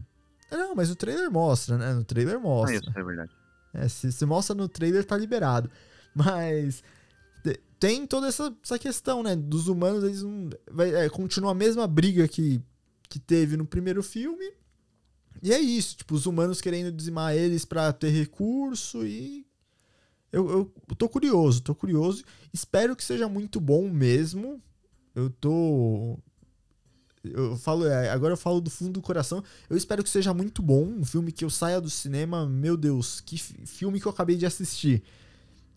Não, mas o trailer mostra, né, no trailer Ah, mostra. isso é verdade. É, se, se mostra no trailer, tá liberado. Mas te- tem toda essa, essa questão, né? Dos humanos, eles não. Vai, é, continua a mesma briga que, que teve no primeiro filme. E é isso, tipo, os humanos querendo dizimar eles pra ter recurso e. Eu, eu, eu tô curioso, tô curioso. Espero que seja muito bom mesmo. Eu tô. Eu falo, é, agora eu falo do fundo do coração. Eu espero que seja muito bom. Um filme que eu saia do cinema, meu Deus, que fi- filme que eu acabei de assistir.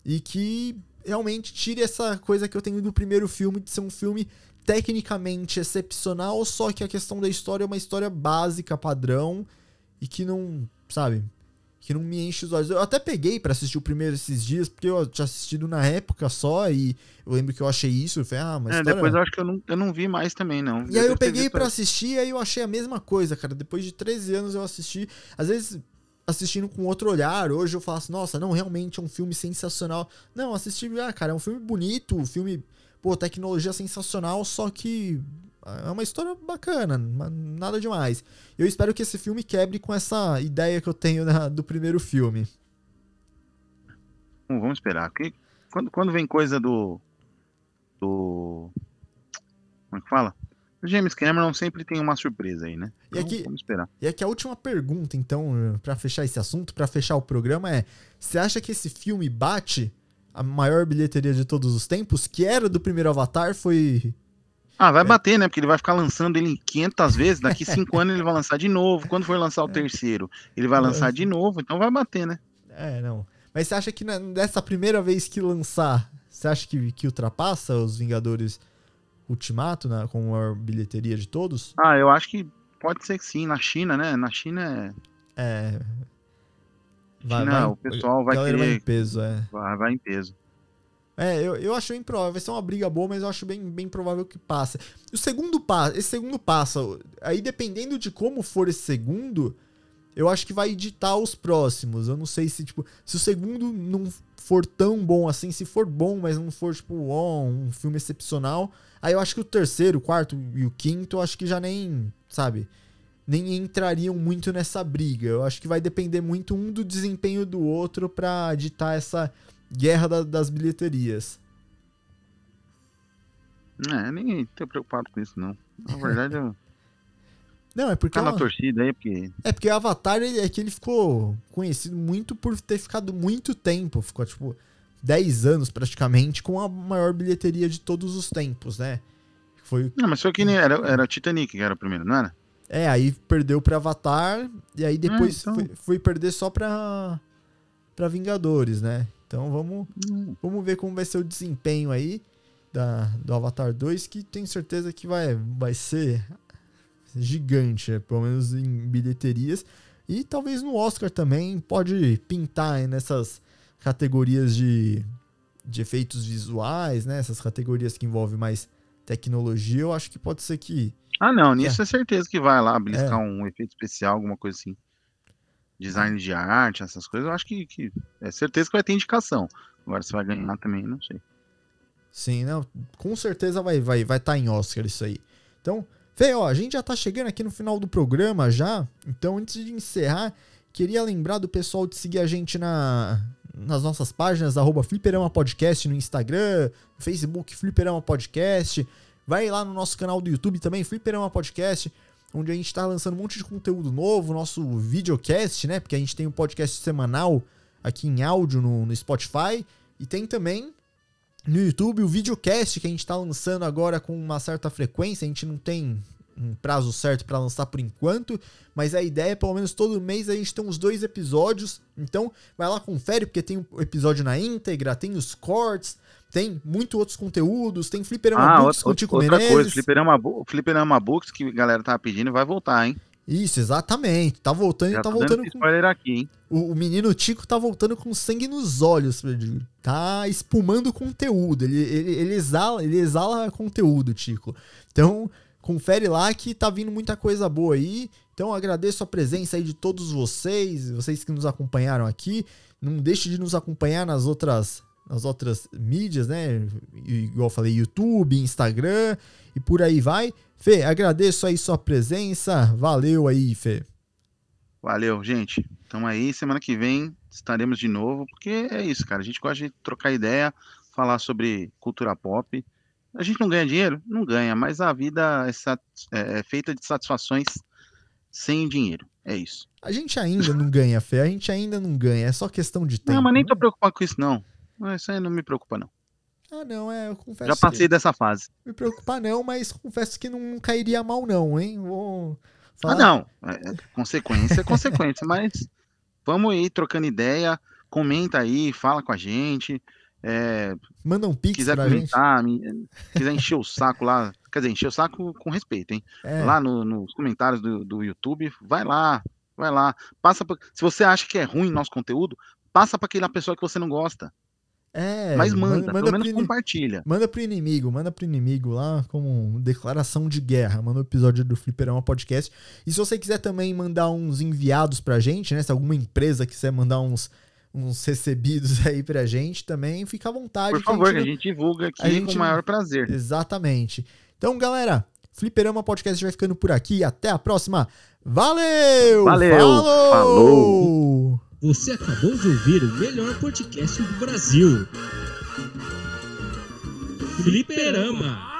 E que realmente tire essa coisa que eu tenho do primeiro filme, de ser um filme tecnicamente excepcional, só que a questão da história é uma história básica, padrão, e que não, sabe, que não me enche os olhos. Eu até peguei pra assistir o primeiro esses dias, porque eu tinha assistido na época só, e eu lembro que eu achei isso, eu falei, ah, mas É, depois eu acho que eu não, eu não vi mais também, não. e aí eu devo ter peguei pra assistir e aí eu achei a mesma coisa, cara. Depois de 13 anos eu assisti. Às vezes assistindo com outro olhar, hoje eu falo assim, nossa, não, realmente é um filme sensacional. Não, assisti, ah, cara, é um filme bonito, um filme, pô, tecnologia sensacional, só que é uma história bacana, nada demais. Eu espero que esse filme quebre com essa ideia que eu tenho da- do primeiro filme. Bom, vamos esperar. Porque quando, quando vem coisa do. Do. Como é que fala? O James Cameron sempre tem uma surpresa aí, né? E aqui- Vamos esperar. E aqui a última pergunta, então, pra fechar esse assunto, pra fechar o programa é: você acha que esse filme bate a maior bilheteria de todos os tempos, que era do primeiro Avatar, foi Ah, vai bater, né? Porque ele vai ficar lançando ele 500 vezes. Daqui cinco anos ele vai lançar de novo. Quando for lançar o terceiro, ele vai lançar de novo. Então vai bater, né? É, não. Mas você acha que nessa primeira vez que lançar, você acha que, que ultrapassa os Vingadores Ultimato na, com a maior bilheteria de todos? Ah, eu acho que pode ser que sim. Na China, né? Na China é. É. China, o pessoal vai galera vai querer- em peso, é. Vai, vai em peso. É, eu, eu acho provável. Vai ser uma briga boa, mas eu acho bem, bem provável que passe. O segundo passo, esse segundo passo, aí dependendo de como for esse segundo, eu acho que vai editar os próximos. Eu não sei se, tipo, se o segundo não for tão bom assim, se for bom, mas não for, tipo, ó, um filme excepcional, aí eu acho que o terceiro, o quarto e o quinto, eu acho que já nem, sabe, nem entrariam muito nessa briga. Eu acho que vai depender muito um do desempenho do outro pra editar essa guerra da- das bilheterias. É, nem tô preocupado com isso, não. Na verdade, eu. Não, é porque. Tá na ela- torcida aí, porque. É porque o Avatar ele, é que ele ficou conhecido muito por ter ficado muito tempo. Ficou, tipo, 10 anos praticamente com a maior bilheteria de todos os tempos, né? Foi. Não, mas foi que nem. Era, era Titanic que era o primeiro, não era? É, aí perdeu pra Avatar e aí depois então. foi, foi perder só pra, pra Vingadores, né? Então vamos, Hum. vamos ver como vai ser o desempenho aí da, do Avatar 2, que tenho certeza que vai, vai ser gigante, né? pelo menos em bilheterias. E talvez no Oscar também pode pintar aí nessas categorias de, de efeitos visuais, né? Essas categorias que envolvem mais tecnologia, eu acho que pode ser que Ah, não, nisso é certeza que vai lá beliscar É. um efeito especial, alguma coisa assim. Design de arte, essas coisas, eu acho que, que é certeza que vai ter indicação. Agora se vai ganhar também, não sei. Sim, não, com certeza vai vai vai estar em Oscar isso aí. Então, Fê, ó, a gente já tá chegando aqui no final do programa já. Então, antes de encerrar, queria lembrar do pessoal de seguir a gente na nas nossas páginas arroba Fliperama Podcast no Instagram, Facebook Fliperama Podcast. Vai lá no nosso canal do YouTube também, Fliperama Podcast, onde a gente tá lançando um monte de conteúdo novo, nosso videocast, né? Porque a gente tem um podcast semanal aqui em áudio no, no Spotify. E tem também no YouTube o videocast que a gente tá lançando agora com uma certa frequência. A gente não tem um prazo certo para lançar por enquanto, mas a ideia é pelo menos todo mês a gente tem uns dois episódios. Então vai lá, confere, porque tem o episódio na íntegra, tem os cortes, tem muito outros conteúdos, tem Fliperama Ah, Books outra, com o Tico outra Menezes. coisa, Fliperama, Fliperama Books que a galera tava pedindo vai voltar, hein? Isso, exatamente. Tá voltando, Já tá voltando com spoiler aqui, hein? O, o menino Tico tá voltando com sangue nos olhos. Tá espumando conteúdo. Ele, ele, ele, exala, ele exala conteúdo, Tico. Então, confere lá que tá vindo muita coisa boa aí. Então, agradeço a presença aí de todos vocês, vocês que nos acompanharam aqui. Não deixe de nos acompanhar nas outras, nas outras mídias, né? Igual eu falei, YouTube, Instagram e por aí vai. Fê, agradeço aí sua presença. Valeu aí, Fê. Valeu, gente. Tamo aí. Semana que vem estaremos de novo, porque é isso, cara. A gente gosta de trocar ideia, falar sobre cultura pop. A gente não ganha dinheiro? Não ganha, mas a vida é, é- é feita de satisfações sem dinheiro. É isso. A gente ainda não ganha, Fê. A gente ainda não ganha. É só questão de tempo. não, mas nem tô né? preocupado com isso, não. Isso aí não me preocupa, não. Ah, não, é. Eu confesso. Já passei que dessa fase. Me preocupar, não, mas confesso que não cairia mal, não, hein? Vou. Ah, não. É, é consequência é consequência, mas vamos aí trocando ideia. Comenta aí, fala com a gente. É, Manda um pix quiser comentar, me- quiser encher o saco lá, quer dizer, encher o saco com respeito, hein? É, Lá no- nos comentários do, do YouTube, vai lá, vai lá. Passa pra- se você acha que é ruim nosso conteúdo, passa para aquela pessoa que você não gosta. É, mas manda, pelo menos compartilha. Manda pro inimigo, manda pro inimigo lá como declaração de guerra. Manda o episódio do Fliperama Podcast. E se você quiser também mandar uns enviados pra gente, né? Se alguma empresa quiser mandar uns, uns recebidos aí pra gente também, fica à vontade. Por que a favor, gente que a gente divulga aqui a gente com o maior prazer. Exatamente. Então, galera, Fliperama Podcast vai ficando por aqui. Até a próxima. Valeu! Valeu! Falou! Falou! Você acabou de ouvir o melhor podcast do Brasil. Fliperama.